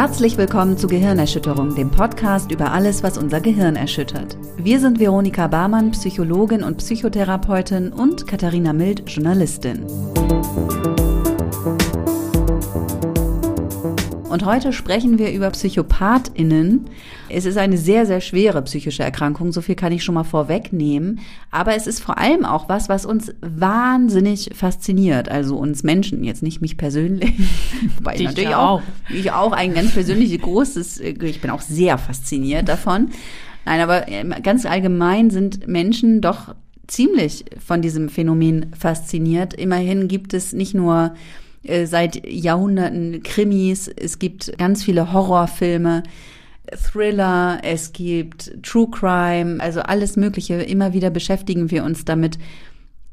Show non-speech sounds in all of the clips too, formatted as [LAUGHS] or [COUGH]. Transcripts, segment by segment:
Herzlich willkommen zu Gehirnerschütterung, dem Podcast über alles, was unser Gehirn erschüttert. Wir sind Veronika Barmann, Psychologin und Psychotherapeutin und Katharina Mild, Journalistin. Und heute sprechen wir über PsychopathInnen. Es ist eine sehr, sehr schwere psychische Erkrankung, so viel kann ich schon mal vorwegnehmen. Aber es ist vor allem auch was, was uns wahnsinnig fasziniert. Also uns Menschen, jetzt nicht mich persönlich. [LAUGHS] Wobei ich natürlich auch. Ich auch ein ganz persönliches großes, ich bin auch sehr fasziniert davon. Nein, aber ganz allgemein sind Menschen doch ziemlich von diesem Phänomen fasziniert. Immerhin gibt es nicht nur äh, seit Jahrhunderten Krimis, es gibt ganz viele Horrorfilme, Thriller, es gibt True Crime, also alles Mögliche. Immer wieder beschäftigen wir uns damit,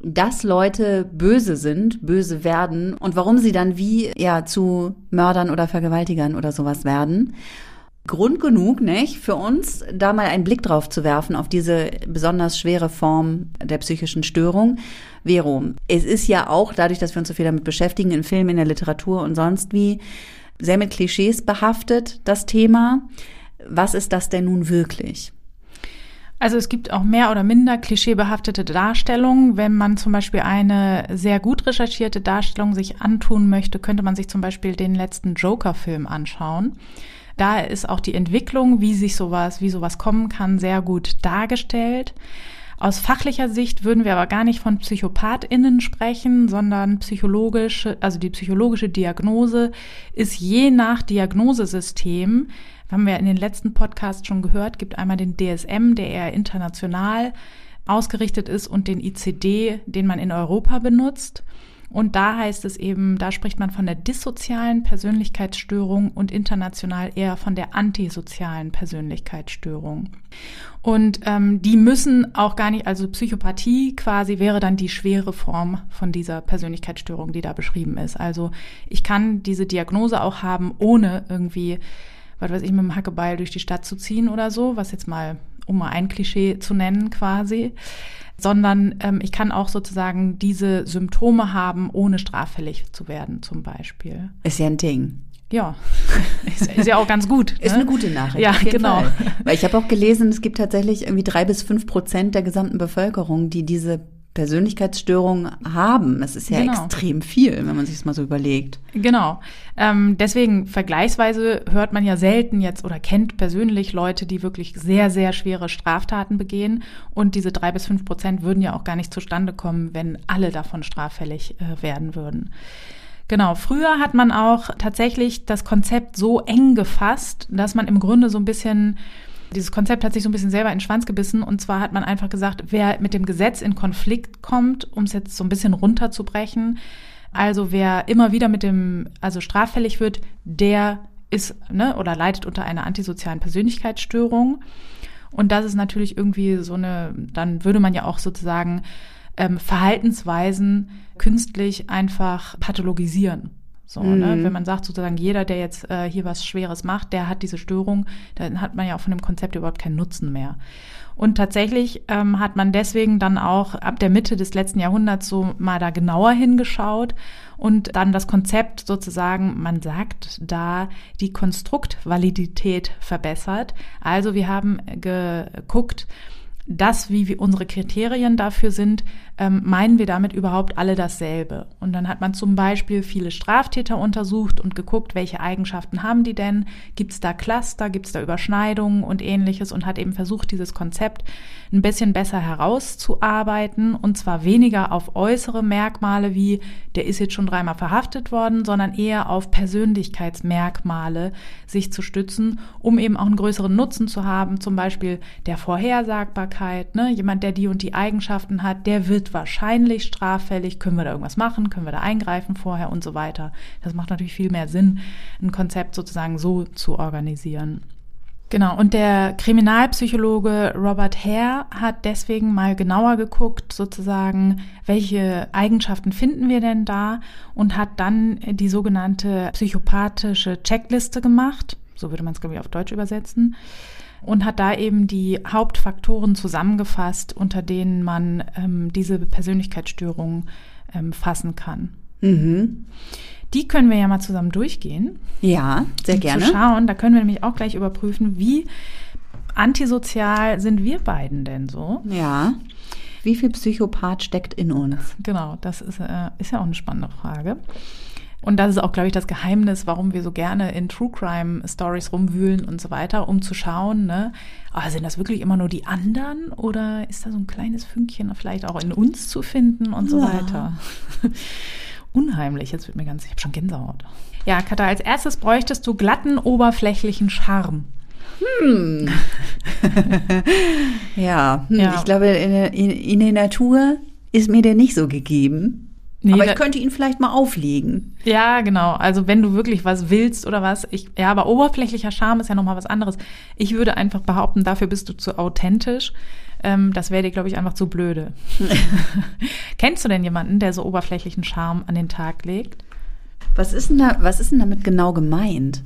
dass Leute böse sind, böse werden und warum sie dann wie ja zu Mördern oder Vergewaltigern oder sowas werden. Grund genug, nicht, für uns da mal einen Blick drauf zu werfen auf diese besonders schwere Form der psychischen Störung. Vero, es ist ja auch dadurch, dass wir uns so viel damit beschäftigen, in Filmen, in der Literatur und sonst wie, sehr mit Klischees behaftet, das Thema. Was ist das denn nun wirklich? Also es gibt auch mehr oder minder klischeebehaftete Darstellungen. Wenn man zum Beispiel eine sehr gut recherchierte Darstellung sich antun möchte, könnte man sich zum Beispiel den letzten Joker-Film anschauen. Da ist auch die Entwicklung, wie sich sowas, wie sowas kommen kann, sehr gut dargestellt. Aus fachlicher Sicht würden wir aber gar nicht von PsychopathInnen sprechen, sondern psychologische, also die psychologische Diagnose ist je nach Diagnosesystem, haben wir in den letzten Podcasts schon gehört, gibt einmal den DSM, der eher international ausgerichtet ist und den ICD, den man in Europa benutzt. Und da heißt es eben, da spricht man von der dissozialen Persönlichkeitsstörung und international eher von der antisozialen Persönlichkeitsstörung. Und ähm, die müssen auch gar nicht, also Psychopathie quasi wäre dann die schwere Form von dieser Persönlichkeitsstörung, die da beschrieben ist. Also ich kann diese Diagnose auch haben, ohne irgendwie, was weiß ich, mit dem Hackebeil durch die Stadt zu ziehen oder so, was jetzt mal, um mal ein Klischee zu nennen quasi sondern ähm, ich kann auch sozusagen diese Symptome haben, ohne straffällig zu werden, zum Beispiel. Ist ja ein Ding. Ja, [LAUGHS] ist, ist, ja auch ganz gut. Ist ne? eine gute Nachricht. Ja, genau. Fall. Weil ich habe auch gelesen, es gibt tatsächlich irgendwie drei bis fünf Prozent der gesamten Bevölkerung, die diese Persönlichkeitsstörungen haben. Es ist ja genau. extrem viel, wenn man sich das mal so überlegt. Genau. Ähm, deswegen vergleichsweise hört man ja selten jetzt oder kennt persönlich Leute, die wirklich sehr, sehr schwere Straftaten begehen. Und diese drei bis fünf Prozent würden ja auch gar nicht zustande kommen, wenn alle davon straffällig äh, werden würden. Genau, früher hat man auch tatsächlich das Konzept so eng gefasst, dass man im Grunde so ein bisschen dieses Konzept hat sich so ein bisschen selber in den Schwanz gebissen. Und zwar hat man einfach gesagt, wer mit dem Gesetz in Konflikt kommt, um es jetzt so ein bisschen runterzubrechen, also wer immer wieder mit dem, also straffällig wird, der ist ne, oder leidet unter einer antisozialen Persönlichkeitsstörung. Und das ist natürlich irgendwie so eine, dann würde man ja auch sozusagen ähm, Verhaltensweisen künstlich einfach pathologisieren. So, ne? mhm. ne? Wenn man sagt sozusagen, jeder, der jetzt äh, hier was Schweres macht, der hat diese Störung, dann hat man ja auch von dem Konzept überhaupt keinen Nutzen mehr. Und tatsächlich ähm, hat man deswegen dann auch ab der Mitte des letzten Jahrhunderts so mal da genauer hingeschaut und dann das Konzept sozusagen, man sagt da, die Konstruktvalidität verbessert. Also wir haben geguckt, das, wie wir unsere Kriterien dafür sind, ähm, meinen wir damit überhaupt alle dasselbe? Und dann hat man zum Beispiel viele Straftäter untersucht und geguckt, welche Eigenschaften haben die denn? Gibt es da Cluster, gibt es da Überschneidungen und ähnliches und hat eben versucht, dieses Konzept ein bisschen besser herauszuarbeiten und zwar weniger auf äußere Merkmale wie, der ist jetzt schon dreimal verhaftet worden, sondern eher auf Persönlichkeitsmerkmale sich zu stützen, um eben auch einen größeren Nutzen zu haben, zum Beispiel der Vorhersagbarkeit Strafbarkeit, ne? jemand, der die und die Eigenschaften hat, der wird wahrscheinlich straffällig, können wir da irgendwas machen, können wir da eingreifen vorher und so weiter. Das macht natürlich viel mehr Sinn, ein Konzept sozusagen so zu organisieren. Genau, und der Kriminalpsychologe Robert Hare hat deswegen mal genauer geguckt, sozusagen, welche Eigenschaften finden wir denn da und hat dann die sogenannte psychopathische Checkliste gemacht. So würde man es, glaube ich, auf Deutsch übersetzen und hat da eben die Hauptfaktoren zusammengefasst, unter denen man ähm, diese Persönlichkeitsstörung ähm, fassen kann. Mhm. Die können wir ja mal zusammen durchgehen. Ja, sehr um gerne. Zu schauen, da können wir nämlich auch gleich überprüfen, wie antisozial sind wir beiden denn so? Ja. Wie viel Psychopath steckt in uns? Genau, das ist, äh, ist ja auch eine spannende Frage. Und das ist auch, glaube ich, das Geheimnis, warum wir so gerne in True Crime Stories rumwühlen und so weiter, um zu schauen, ne, oh, sind das wirklich immer nur die anderen oder ist da so ein kleines Fünkchen vielleicht auch in uns zu finden und so Ja. weiter. [LAUGHS] Unheimlich, jetzt wird mir ganz, ich habe schon Gänsehaut. Ja, Katha, als erstes bräuchtest du glatten, oberflächlichen Charme. [LAUGHS] Ja, hm, Ja. ich glaube, in, in, in der Natur ist mir der nicht so gegeben. Nee, aber ich könnte ihn vielleicht mal auflegen. Ja, genau. Also wenn du wirklich was willst oder was, ich, ja, aber oberflächlicher Charme ist ja nochmal was anderes. Ich würde einfach behaupten, dafür bist du zu authentisch. Ähm, das wäre dir, glaube ich, einfach zu blöde. [LAUGHS] [LAUGHS] Kennst du denn jemanden, der so oberflächlichen Charme an den Tag legt? Was ist denn da, was ist denn damit genau gemeint?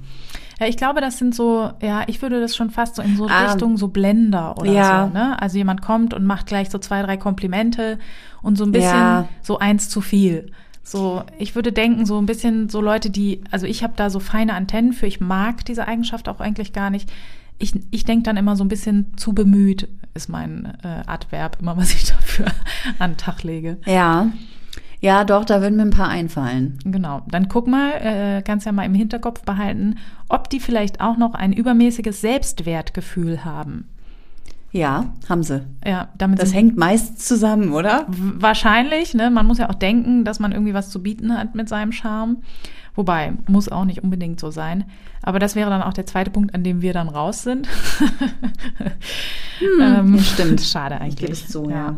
Ja, ich glaube, das sind so, ja, ich würde das schon fast so in so Ah. Richtung so Blender oder Ja. so, ne? Also jemand kommt und macht gleich so zwei, drei Komplimente und so ein bisschen Ja. so eins zu viel. So, ich würde denken, so ein bisschen so Leute, die, also ich habe da so feine Antennen für, ich mag diese Eigenschaft auch eigentlich gar nicht. Ich, ich denke dann immer so ein bisschen zu bemüht, ist mein äh, Adverb, immer was ich [LAUGHS] dafür an den Tag lege. Ja. Ja, doch, da würden mir ein paar einfallen. Genau. Dann guck mal, äh, kannst ja mal im Hinterkopf behalten, ob die vielleicht auch noch ein übermäßiges Selbstwertgefühl haben. Ja, haben sie. Ja, damit Das hängt meist zusammen, oder? wahrscheinlich, ne? Man muss ja auch denken, dass man irgendwie was zu bieten hat mit seinem Charme. Wobei, muss auch nicht unbedingt so sein. Aber das wäre dann auch der zweite Punkt, an dem wir dann raus sind. [LAUGHS] ähm, [LAUGHS] ja, stimmt. Schade eigentlich. Ich gebe es zu, ja.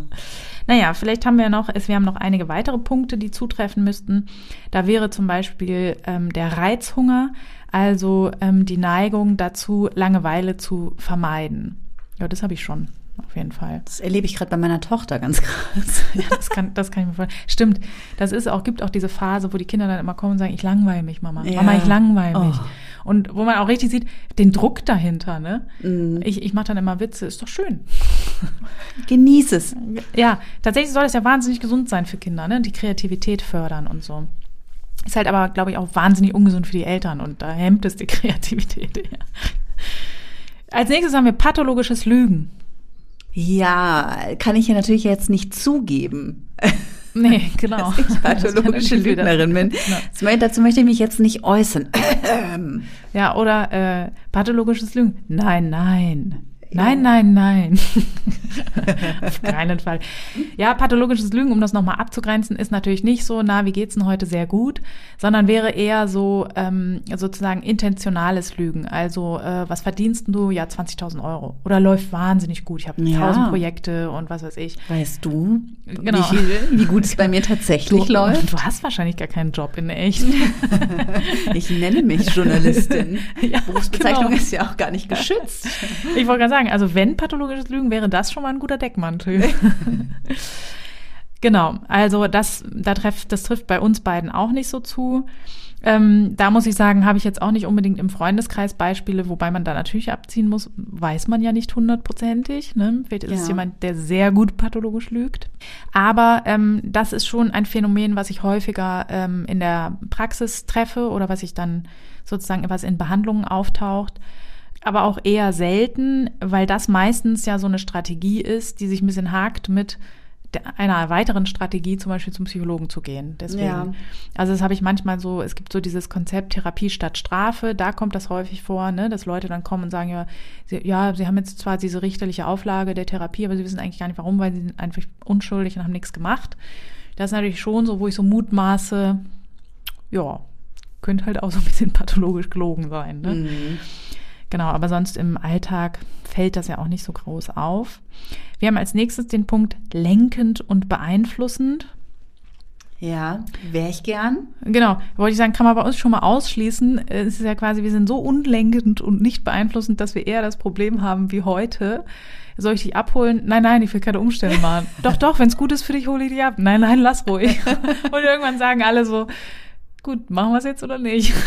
Naja, vielleicht haben wir noch, es, wir haben noch einige weitere Punkte, die zutreffen müssten. Da wäre zum Beispiel ähm, der Reizhunger, also ähm, die Neigung dazu, Langeweile zu vermeiden. Ja, das habe ich schon, auf jeden Fall. Das erlebe ich gerade bei meiner Tochter ganz krass. [LAUGHS] Ja, das kann, das kann ich mir vorstellen. Stimmt, das ist auch, gibt auch diese Phase, wo die Kinder dann immer kommen und sagen, ich langweile mich, Mama. Ja. Mama, ich langweile mich. Oh. Und wo man auch richtig sieht, den Druck dahinter, ne? Mhm. Ich, ich mache dann immer Witze, ist doch schön. [LAUGHS] Genieß es. Ja, tatsächlich soll das ja wahnsinnig gesund sein für Kinder, ne? Die Kreativität fördern und so. Ist halt aber, glaube ich, auch wahnsinnig ungesund für die Eltern und da hemmt es die [LAUGHS] Kreativität. Ja. Als nächstes haben wir pathologisches Lügen. Ja, kann ich ja natürlich jetzt nicht zugeben, Nee, [LAUGHS] genau. dass ich Das pathologische wieder- Lügnerin bin. Das mei- Dazu möchte ich mich jetzt nicht äußern. Ja, oder äh, pathologisches Lügen. Nein, nein. Nein, nein, nein. [LAUGHS] Auf keinen Fall. Ja, pathologisches Lügen, um das nochmal abzugrenzen, ist natürlich nicht so, na, wie geht's denn heute sehr gut, sondern wäre eher so ähm, sozusagen intentionales Lügen. Also, äh, was verdienst denn du? Ja, 20.000 Euro. Oder läuft wahnsinnig gut. Ich habe Ja. 1000 Projekte und was weiß ich. Weißt du, Genau. wie, viel, wie gut es bei mir tatsächlich Du, läuft? du hast wahrscheinlich gar keinen Job in echt. Ich nenne mich Journalistin. [LAUGHS] Ja, Berufsbezeichnung genau. ist ja auch gar nicht geschützt. Ich wollte gerade sagen, also wenn pathologisches Lügen wäre das schon mal ein guter Deckmantel. [LAUGHS] genau, also das, da treff, das trifft bei uns beiden auch nicht so zu. Ähm, da muss ich sagen, habe ich jetzt auch nicht unbedingt im Freundeskreis Beispiele, wobei man da natürlich abziehen muss, weiß man ja nicht hundertprozentig. Ne? Vielleicht ist es Ja. jemand, der sehr gut pathologisch lügt. Aber ähm, das ist schon ein Phänomen, was ich häufiger ähm, in der Praxis treffe oder was ich dann sozusagen was in Behandlungen auftaucht aber auch eher selten, weil das meistens ja so eine Strategie ist, die sich ein bisschen hakt mit einer weiteren Strategie, zum Beispiel zum Psychologen zu gehen. Deswegen. Ja. Also das habe ich manchmal so, es gibt so dieses Konzept Therapie statt Strafe, da kommt das häufig vor, ne, dass Leute dann kommen und sagen, ja, sie, ja, sie haben jetzt zwar diese richterliche Auflage der Therapie, aber sie wissen eigentlich gar nicht warum, weil sie sind einfach unschuldig und haben nichts gemacht. Das ist natürlich schon so, wo ich so mutmaße, ja, könnte halt auch so ein bisschen pathologisch gelogen sein. Ne? Mhm. Genau, aber sonst im Alltag fällt das ja auch nicht so groß auf. Wir haben als nächstes den Punkt lenkend und beeinflussend. Ja, wäre ich gern. Genau, wollte ich sagen, kann man bei uns schon mal ausschließen. Es ist ja quasi, wir sind so unlenkend und nicht beeinflussend, dass wir eher das Problem haben wie heute. Soll ich dich abholen? Nein, nein, ich will keine Umstände machen. [LAUGHS] doch, doch, wenn es gut ist für dich, hole ich dich ab. Nein, nein, lass ruhig. [LAUGHS] und irgendwann sagen alle so, gut, machen wir es jetzt oder nicht? [LAUGHS]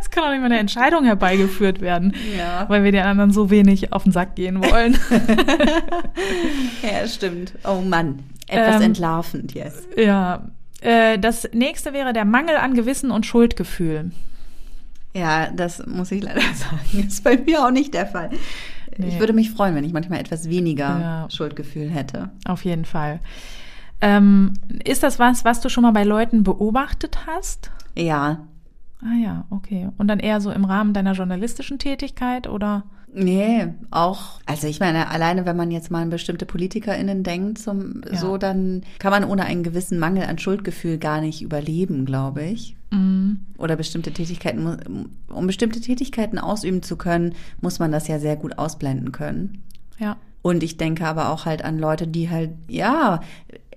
Es kann auch nicht mal eine Entscheidung herbeigeführt werden, Ja. weil wir den anderen so wenig auf den Sack gehen wollen. [LAUGHS] Ja, stimmt. Oh Mann, etwas Ähm, entlarvend jetzt. Ja, Äh, das nächste wäre der Mangel an Gewissen und Schuldgefühl. Ja, das muss ich leider [LAUGHS] sagen. Ist bei mir auch nicht der Fall. Nee. Ich würde mich freuen, wenn ich manchmal etwas weniger ja. Schuldgefühl hätte. Auf jeden Fall. Ähm, ist das was, was du schon mal bei Leuten beobachtet hast? Ja. Ah ja, okay. Und dann eher so im Rahmen deiner journalistischen Tätigkeit oder? Nee, auch, also ich meine, alleine wenn man jetzt mal an bestimmte PolitikerInnen denkt, zum, ja. so, dann kann man ohne einen gewissen Mangel an Schuldgefühl gar nicht überleben, glaube ich. Mhm. Oder bestimmte Tätigkeiten, um bestimmte Tätigkeiten ausüben zu können, muss man das ja sehr gut ausblenden können. Ja. Und ich denke aber auch halt an Leute, die halt, ja,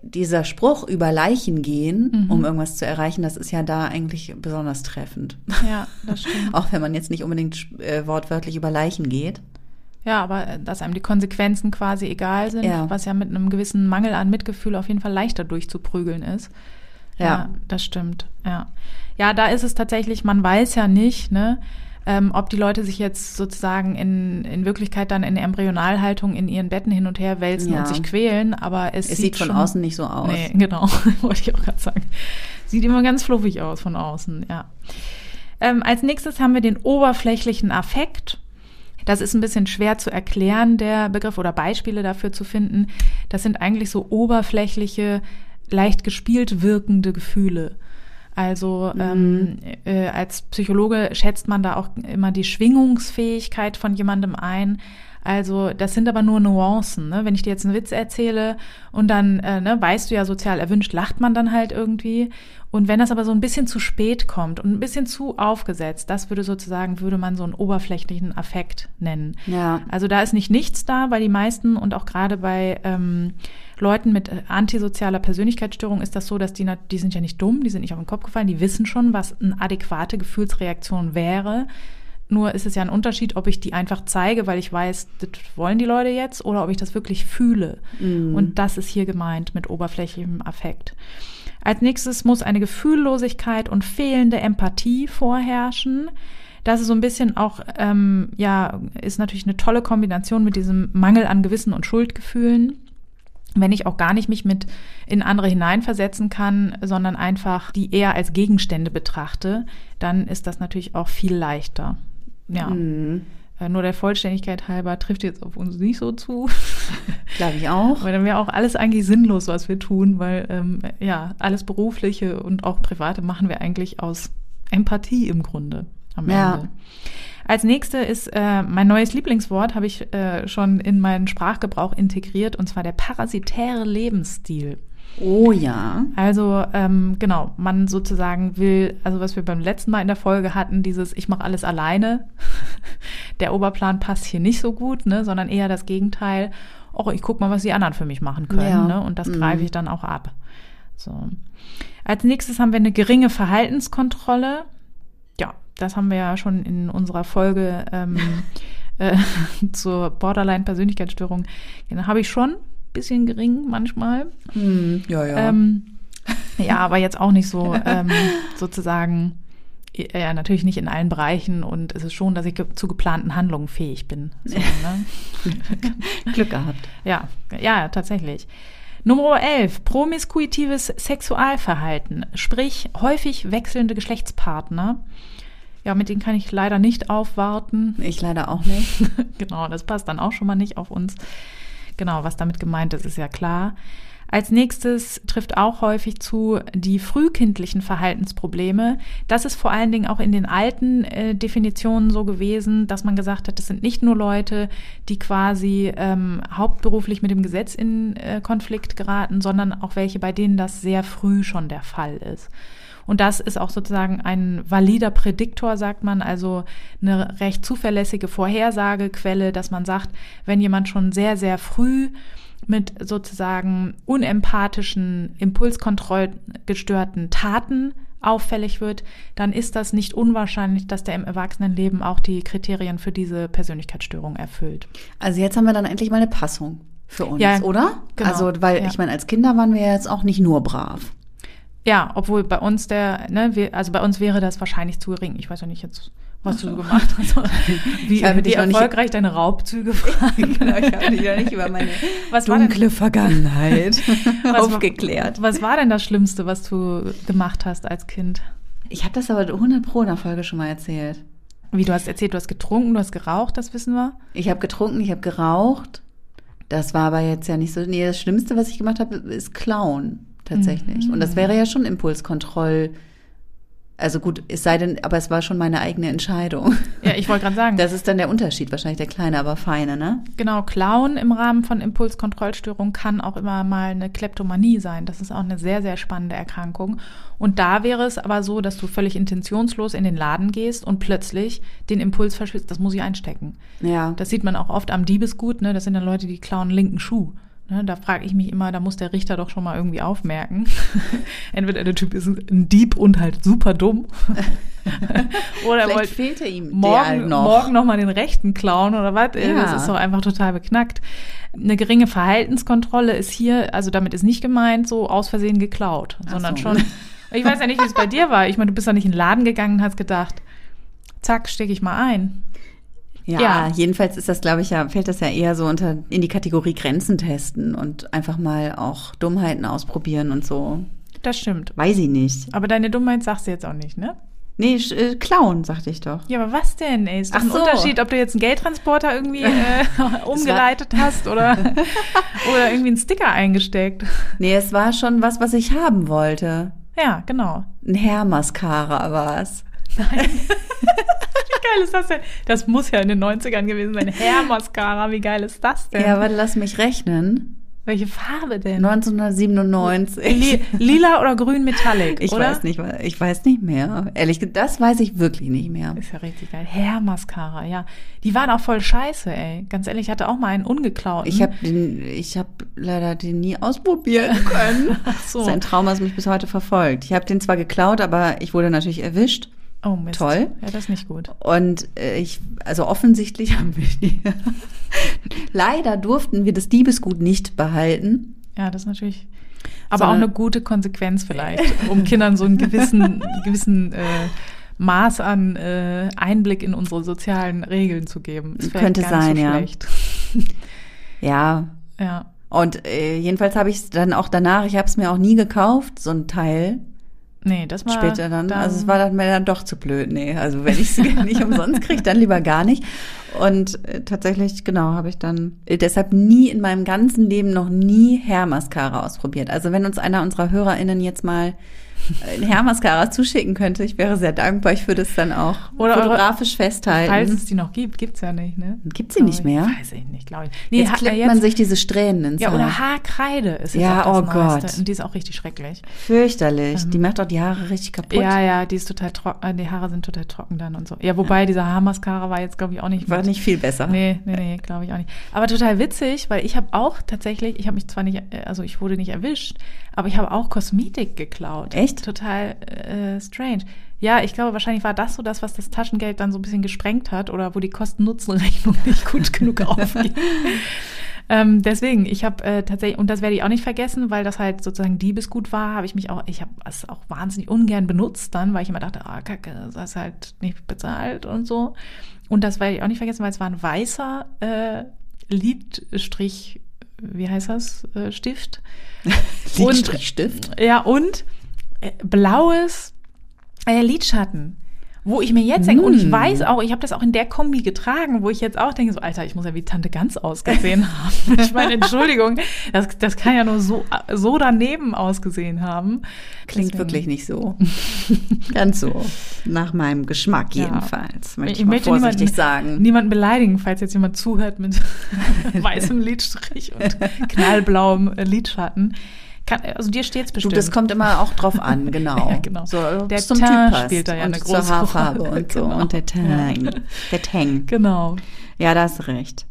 dieser Spruch über Leichen gehen, mhm. um irgendwas zu erreichen, das ist ja da eigentlich besonders treffend. Ja, das stimmt. [LAUGHS] Auch wenn man jetzt nicht unbedingt äh, wortwörtlich über Leichen geht. Ja, aber äh, dass einem die Konsequenzen quasi egal sind, ja. was ja mit einem gewissen Mangel an Mitgefühl auf jeden Fall leichter durchzuprügeln ist. Ja, ja das stimmt. Ja. Ja, da ist es tatsächlich, man weiß ja nicht, ne? Ähm, ob die Leute sich jetzt sozusagen in, in Wirklichkeit dann in Embryonalhaltung in ihren Betten hin und her wälzen ja. und sich quälen, aber es, es sieht, sieht von schon, außen nicht so aus. Nee, genau, [LAUGHS] wollte ich auch gerade sagen. Sieht immer ganz fluffig aus von außen, ja. Ähm, als nächstes haben wir den oberflächlichen Affekt. Das ist ein bisschen schwer zu erklären, der Begriff oder Beispiele dafür zu finden. Das sind eigentlich so oberflächliche, leicht gespielt wirkende Gefühle. Also mhm. ähm, äh, als Psychologe schätzt man da auch immer die Schwingungsfähigkeit von jemandem ein. Also das sind aber nur Nuancen. Ne? Wenn ich dir jetzt einen Witz erzähle und dann äh, ne, weißt du ja sozial erwünscht, lacht man dann halt irgendwie. Und wenn das aber so ein bisschen zu spät kommt und ein bisschen zu aufgesetzt, das würde sozusagen, würde man so einen oberflächlichen Affekt nennen. Ja. Also da ist nicht nichts da, weil die meisten und auch gerade bei ähm, Leuten mit antisozialer Persönlichkeitsstörung ist das so, dass die, die sind ja nicht dumm, die sind nicht auf den Kopf gefallen, die wissen schon, was eine adäquate Gefühlsreaktion wäre nur ist es ja ein Unterschied, ob ich die einfach zeige, weil ich weiß, das wollen die Leute jetzt, oder ob ich das wirklich fühle. Mm. Und das ist hier gemeint mit oberflächlichem Affekt. Als nächstes muss eine Gefühllosigkeit und fehlende Empathie vorherrschen. Das ist so ein bisschen auch, ähm, ja, ist natürlich eine tolle Kombination mit diesem Mangel an Gewissen und Schuldgefühlen wenn ich auch gar nicht mich mit in andere hineinversetzen kann, sondern einfach die eher als Gegenstände betrachte, dann ist das natürlich auch viel leichter. Ja. Mhm. Äh, nur der Vollständigkeit halber trifft jetzt auf uns nicht so zu. [LAUGHS] Glaube ich auch. Weil dann wäre auch alles eigentlich sinnlos, was wir tun, weil ähm, ja, alles Berufliche und auch Private machen wir eigentlich aus Empathie im Grunde am ja. Ende. Als nächste ist äh, mein neues Lieblingswort, habe ich äh, schon in meinen Sprachgebrauch integriert, und zwar der parasitäre Lebensstil. Oh ja. Also ähm, genau, man sozusagen will, also was wir beim letzten Mal in der Folge hatten, dieses ich mache alles alleine. [LAUGHS] der Oberplan passt hier nicht so gut, ne, sondern eher das Gegenteil. Oh, ich guck mal, was die anderen für mich machen können, ja. ne, und das mhm. greife ich dann auch ab. So. Als nächstes haben wir eine geringe Verhaltenskontrolle. Ja, das haben wir ja schon in unserer Folge ähm, [LAUGHS] äh, [LAUGHS] zur Borderline-Persönlichkeitsstörung. Ja, habe ich schon bisschen gering manchmal. Hm, ja, ja. Ähm, ja, aber jetzt auch nicht so ähm, sozusagen, ja, natürlich nicht in allen Bereichen und es ist schon, dass ich zu geplanten Handlungen fähig bin. So, [LAUGHS] ne? Glück gehabt. Ja, ja, tatsächlich. Nummer 11, promiskuitives Sexualverhalten, sprich häufig wechselnde Geschlechtspartner. Ja, mit denen kann ich leider nicht aufwarten. Ich leider auch nicht. [LAUGHS] genau, das passt dann auch schon mal nicht auf uns. Genau, was damit gemeint ist, ist ja klar. Als nächstes trifft auch häufig zu die frühkindlichen Verhaltensprobleme. Das ist vor allen Dingen auch in den alten äh, Definitionen so gewesen, dass man gesagt hat, das sind nicht nur Leute, die quasi ähm, hauptberuflich mit dem Gesetz in äh, Konflikt geraten, sondern auch welche, bei denen das sehr früh schon der Fall ist. Und das ist auch sozusagen ein valider Prädiktor, sagt man, also eine recht zuverlässige Vorhersagequelle, dass man sagt, wenn jemand schon sehr, sehr früh mit sozusagen unempathischen, impulskontrollgestörten Taten auffällig wird, dann ist das nicht unwahrscheinlich, dass der im Erwachsenenleben auch die Kriterien für diese Persönlichkeitsstörung erfüllt. Also jetzt haben wir dann endlich mal eine Passung für uns, ja, oder? Genau, also, weil ja. ich meine, als Kinder waren wir jetzt auch nicht nur brav. Ja, obwohl bei uns der, ne, wir, also bei uns wäre das wahrscheinlich zu gering. Ich weiß ja nicht jetzt, was du so gemacht hast. [LAUGHS] Wie, Ich habe wie erfolgreich deine Raubzüge fragen. [LAUGHS] genau, ich habe dich ja nicht über meine [LAUGHS] Was war denn- dunkle Vergangenheit Was- aufgeklärt. Was war denn das Schlimmste, was du gemacht hast als Kind? Ich habe das aber 100 pro in der Folge schon mal erzählt. Wie du hast erzählt, du hast getrunken, du hast geraucht, das wissen wir. Ich habe getrunken, ich habe geraucht. Das war aber jetzt ja nicht so. Nee, das Schlimmste, was ich gemacht habe, ist Klauen tatsächlich. Und das wäre ja schon Impulskontroll. Also gut, es sei denn, aber es war schon meine eigene Entscheidung. Ja, ich wollte gerade sagen, Das ist dann der Unterschied, wahrscheinlich der kleine, aber feine, ne? genau, Klauen im Rahmen von Impulskontrollstörung kann auch immer mal eine Kleptomanie sein. Das ist auch eine sehr, sehr spannende Erkrankung. Und da wäre es aber so, dass du völlig intentionslos in den Laden gehst und plötzlich den Impuls verspürst, das muss ich einstecken. Ja. Das sieht man auch oft am Diebesgut, ne? Das sind dann Leute, die klauen einen linken Schuh. Ne? Da frage ich mich immer, da muss der Richter doch schon mal irgendwie aufmerken. [LAUGHS] Entweder der Typ ist ein Dieb und halt super dumm. [LAUGHS] oder er Vielleicht wollte fehlte ihm morgen noch. morgen noch mal den rechten klauen oder was? Äh, Ja. Das ist doch einfach total beknackt. Eine geringe Verhaltenskontrolle ist hier, also damit ist nicht gemeint, so aus Versehen geklaut, Ach sondern so. schon. [LAUGHS] Ich weiß ja nicht, wie es bei dir war. Ich meine, du bist doch nicht in den Laden gegangen und hast gedacht, zack, stecke ich mal ein. Ja, Ja. jedenfalls ist das, glaube ich, ja, fällt das ja eher so unter in die Kategorie Grenzen testen und einfach mal auch Dummheiten ausprobieren und so. Das stimmt. Weiß ich nicht. Aber deine Dummheit sagst du jetzt auch nicht, ne? Nee, äh, klauen, sagte ich doch. Ja, aber was denn, ey? Ist doch Ach ein so. Unterschied, ob du jetzt einen Geldtransporter irgendwie äh, [LAUGHS] [LAUGHS] umgeleitet hast oder, [LAUGHS] oder irgendwie einen Sticker eingesteckt. Nee, es war schon was, was ich haben wollte. Ja, genau. Ein Hairmascara war es. Nein. Geil ist das denn? Das muss ja in den 90ern gewesen sein. Hair-Mascara, wie geil ist das denn? Ja, warte, lass mich rechnen. Welche Farbe denn? 1997. Li lila oder grün Metallic, Ich oder? weiß nicht, ich weiß nicht mehr. Ehrlich gesagt, das weiß ich wirklich nicht mehr. Ist ja richtig geil. Hair-Mascara, ja. Die waren auch voll scheiße, ey. Ganz ehrlich, ich hatte auch mal einen ungeklauten. Ich habe den, ich habe leider den nie ausprobieren [LAUGHS] können. Ach so. Das ist ein Trauma, das mich bis heute verfolgt. Ich habe den zwar geklaut, aber ich wurde natürlich erwischt. Oh, Mist. Toll. Ja, das ist nicht gut. Und äh, ich, also offensichtlich [LAUGHS] haben wir die. leider durften wir das Diebesgut nicht behalten. Ja, das ist natürlich. Aber auch Sondern- eine gute Konsequenz vielleicht, um Kindern so einen gewissen, [LAUGHS] gewissen äh, Maß an äh, Einblick in unsere sozialen Regeln zu geben. Ist vielleicht Könnte sein, so ja. [LAUGHS] Ja. Ja. Und äh, jedenfalls habe ich es dann auch danach, ich habe es mir auch nie gekauft, so ein Teil. Nee, das war später dann. Also es war dann mir dann doch zu blöd. Nee, also wenn ich es [LAUGHS] nicht [LAUGHS] umsonst kriege, dann lieber gar nicht. Und äh, tatsächlich, genau, habe ich dann äh, deshalb nie in meinem ganzen Leben noch nie Hairmascara ausprobiert. Also wenn uns einer unserer HörerInnen jetzt mal äh, ein Hairmascara zuschicken könnte, ich wäre sehr dankbar. Ich würde es dann auch Oder eure- fotografisch Falls festhalten. es die noch gibt, gibt's ja nicht, ne? Gibt's sie nicht ich. mehr? Weiß ich nicht, glaube ich. Nee, Jetzt klebt jetzt- man sich diese Strähnen ins Ja, oder Haarkreide ist jetzt Ja, auch oh das Neueste. Gott. Und die ist auch richtig schrecklich. Fürchterlich. Die macht doch die Haare richtig kaputt. Ähm, Ja, ja, die ist total trocken, die Haare sind total trocken dann und so. Ja, wobei dieser Haarmascara war jetzt, glaube ich, auch nicht War mit- nicht viel besser. Nee, nee, nee, glaube ich auch nicht. Aber total witzig, weil ich habe auch tatsächlich, ich habe mich zwar nicht, äh, also ich wurde nicht erwischt, aber ich habe auch Kosmetik geklaut. Echt? Total äh, strange. Ja, ich glaube, wahrscheinlich war das so das, was das Taschengeld dann so ein bisschen gesprengt hat oder wo die Kosten-Nutzen-Rechnung [LAUGHS] nicht gut genug aufging. [LAUGHS] Ähm, deswegen, ich habe äh, tatsächlich, und das werde ich auch nicht vergessen, weil das halt sozusagen Diebesgut war, habe ich mich auch, ich habe es auch wahnsinnig ungern benutzt dann, weil ich immer dachte, ah, kacke, das hast halt nicht bezahlt und so. Und das werde ich auch nicht vergessen, weil es war ein weißer äh, Lidstrich, wie heißt das, äh, Stift. [LAUGHS] Lidstrichstift. Ja, und äh, blaues äh, Lidschatten. Wo ich mir jetzt denke, und ich Mm. weiß auch, ich habe das auch in der Kombi getragen, wo ich jetzt auch denke, so, Alter, ich muss ja wie Tante ganz ausgesehen [LAUGHS] haben. Ich meine, Entschuldigung, das, das kann ja nur so, so daneben ausgesehen haben. Klingt Deswegen- wirklich nicht so. [LAUGHS] Ganz so. Nach meinem Geschmack Ja. jedenfalls. Möchte ich, ich mal möchte vorsichtig niemanden, sagen. niemanden beleidigen, falls jetzt jemand zuhört mit [LAUGHS] weißem Lidstrich und knallblauem Lidschatten. Kann, also dir steht's Du, bestimmt. das kommt immer auch drauf an, [LAUGHS] genau. Ja, genau. So, Der zum Teint spielt da ja eine zur große Haarfarbe Rolle. und so. Genau. Und der Tang. Der Tang. Genau. Ja, da hast du recht.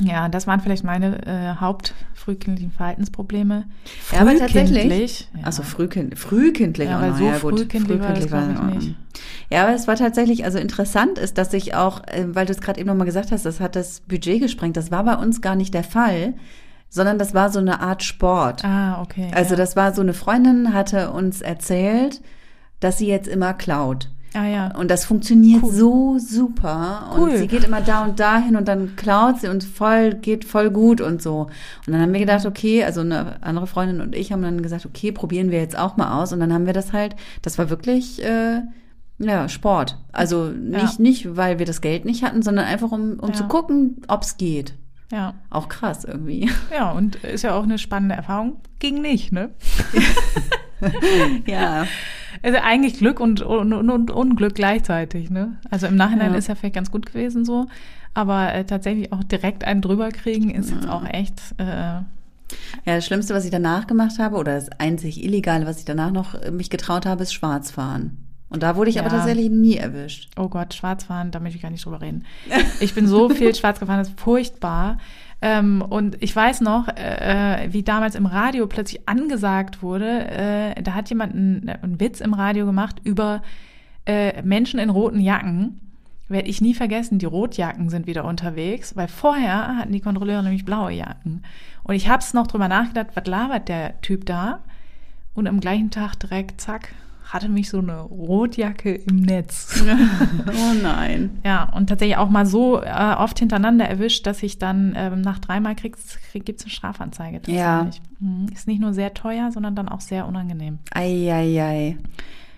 Ja, das waren vielleicht meine äh, hauptfrühkindlichen Verhaltensprobleme. Ja, aber tatsächlich. Frühkindlich, Ja. Also frühkind, frühkindlich Ja, auch weil noch. so ja, gut. frühkindlich war das, glaub ich, in Ordnung. nicht. Ja, aber es war tatsächlich, also interessant ist, dass ich auch, äh, weil du es gerade eben nochmal gesagt hast, das hat das Budget gesprengt. Das war bei uns gar nicht der Fall, sondern das war so eine Art Sport. Ah, okay. Also ja. das war so eine Freundin hatte uns erzählt, dass sie jetzt immer klaut. Ah ja. Und das funktioniert Cool. so super. Und Cool. sie geht immer da und dahin und dann klaut sie und voll, geht voll gut und so. Und dann haben wir gedacht, okay, also eine andere Freundin und ich haben dann gesagt, okay, probieren wir jetzt auch mal aus. Und dann haben wir das halt, das war wirklich, äh, ja, Sport. Also nicht, Ja. nicht, weil wir das Geld nicht hatten, sondern einfach um, um Ja. zu gucken, ob's geht. Ja. Auch krass irgendwie. Ja, und ist ja auch eine spannende Erfahrung. Ging nicht, ne? [LAUGHS] ja. Also eigentlich Glück und, und, und Unglück gleichzeitig, ne? Also im Nachhinein Ja. ist ja vielleicht ganz gut gewesen so, aber äh, tatsächlich auch direkt einen drüber kriegen ist jetzt auch echt. Äh, Ja, das Schlimmste, was ich danach gemacht habe, oder das einzig Illegale, was ich danach noch äh, mich getraut habe, ist Schwarzfahren. Und da wurde ich aber Ja. tatsächlich nie erwischt. oh Gott, Schwarzfahren, da möchte ich gar nicht drüber reden. [LAUGHS] Ich bin so viel schwarz gefahren, das ist furchtbar. Ähm, und ich weiß noch, äh, wie damals im Radio plötzlich angesagt wurde, äh, da hat jemand einen, einen Witz im Radio gemacht über äh, Menschen in roten Jacken. Werde ich nie vergessen, die Rotjacken sind wieder unterwegs, weil vorher hatten die Kontrolleure nämlich blaue Jacken. Und ich habe es noch drüber nachgedacht, was labert der Typ da? Und am gleichen Tag direkt, zack, hatte mich so eine Rotjacke im Netz. [LAUGHS] Oh nein. Ja, und tatsächlich auch mal so äh, oft hintereinander erwischt, dass ich dann ähm, nach dreimal krieg, gibt's eine Strafanzeige. Ja. tatsächlich. Mhm. Ist nicht nur sehr teuer, sondern dann auch sehr unangenehm. Eieiei.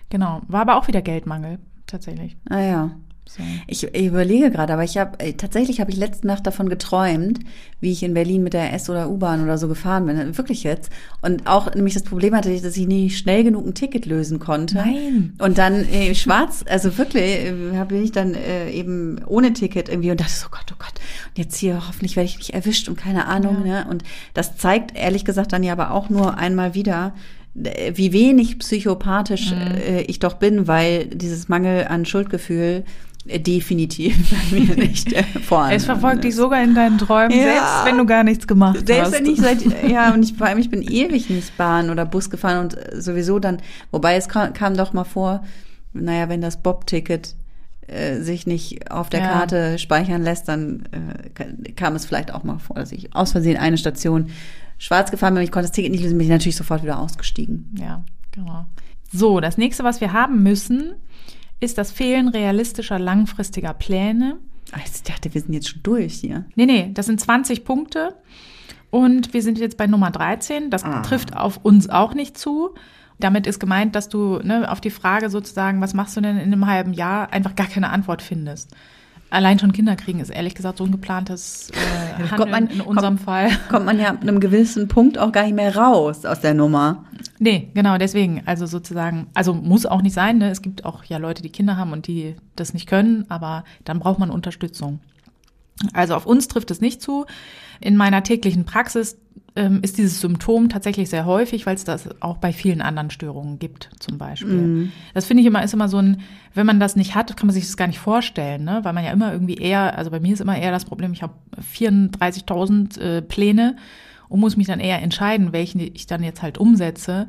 Genau. War aber auch wieder Geldmangel, tatsächlich. Ah ja. So. Ich, ich überlege gerade, aber ich habe tatsächlich habe ich letzte Nacht davon geträumt, wie ich in Berlin mit der S oder U-Bahn oder so gefahren bin, wirklich jetzt. Und auch nämlich das Problem hatte, dass ich nicht schnell genug ein Ticket lösen konnte. Nein. Und dann äh, schwarz, also wirklich, äh, habe ich dann äh, eben ohne Ticket irgendwie und dachte so, Gott, oh Gott, und jetzt hier hoffentlich werde ich nicht erwischt und keine Ahnung. Ja. Ne? Und das zeigt ehrlich gesagt dann ja aber auch nur einmal wieder, äh, wie wenig psychopathisch Mhm. äh, ich doch bin, weil dieses Mangel an Schuldgefühl äh, definitiv bei mir [LAUGHS] nicht äh, vorhanden Es verfolgt dich sogar in deinen Träumen, Ja. selbst wenn du gar nichts gemacht hast. Selbst wenn ich seit, [LAUGHS] ja, und ich, vor allem, ich bin ewig nicht Bahn oder Bus gefahren und äh, sowieso dann, wobei es kam, kam doch mal vor, naja, wenn das Bob-Ticket äh, sich nicht auf der Ja. Karte speichern lässt, dann äh, ka- kam es vielleicht auch mal vor, dass ich aus Versehen eine Station schwarz gefahren bin, ich konnte das Ticket nicht lösen, bin ich natürlich sofort wieder ausgestiegen. Ja, genau. So, das nächste, was wir haben müssen, ist das Fehlen realistischer langfristiger Pläne. Ich dachte, wir sind jetzt schon durch hier. Nee, nee, das sind 20 Punkte. Und wir sind jetzt bei Nummer 13. Das Ah. trifft auf uns auch nicht zu. Damit ist gemeint, dass du ne, auf die Frage sozusagen, was machst du denn in einem halben Jahr, einfach gar keine Antwort findest. Allein schon Kinder kriegen ist ehrlich gesagt so ein geplantes äh, [LAUGHS] Handeln kommt man- in unserem Fall. Kommt man ja ab einem gewissen Punkt auch gar nicht mehr raus aus der Nummer. Nee, genau, deswegen. Also sozusagen, also muss auch nicht sein, ne? Es gibt auch ja Leute, die Kinder haben und die das nicht können, aber dann braucht man Unterstützung. Also auf uns trifft es nicht zu. In meiner täglichen Praxis ähm, ist dieses Symptom tatsächlich sehr häufig, weil es das auch bei vielen anderen Störungen gibt, zum Beispiel. Das finde ich immer, ist immer so ein, wenn man das nicht hat, kann man sich das gar nicht vorstellen, ne? weil man ja immer irgendwie eher, also bei mir ist immer eher das Problem, ich habe 34.000 äh, Pläne und muss mich dann eher entscheiden, welchen ich dann jetzt halt umsetze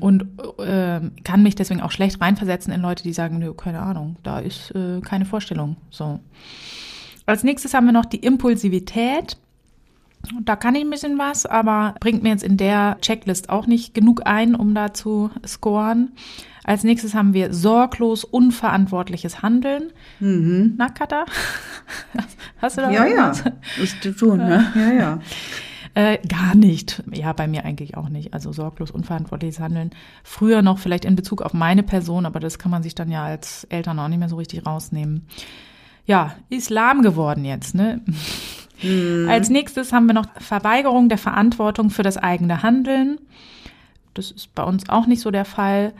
und äh, kann mich deswegen auch schlecht reinversetzen in Leute, die sagen, nö, keine Ahnung, da ist äh, keine Vorstellung. So. Als nächstes haben wir noch die Impulsivität. Da kann ich ein bisschen was, aber bringt mir jetzt in der Checklist auch nicht genug ein, um da zu scoren. Als nächstes haben wir sorglos unverantwortliches Handeln. Na, Katha? [LAUGHS] Hast du da irgendwas? Ist zu tun, ne? [LAUGHS] Ja, ja. Äh, gar nicht. Ja, bei mir eigentlich auch nicht. Also sorglos unverantwortliches Handeln. Früher noch vielleicht in Bezug auf meine Person, aber das kann man sich dann ja als Eltern auch nicht mehr so richtig rausnehmen. Ja, Islam geworden jetzt, ne? Als nächstes haben wir noch Verweigerung der Verantwortung für das eigene Handeln. Das ist bei uns auch nicht so der Fall.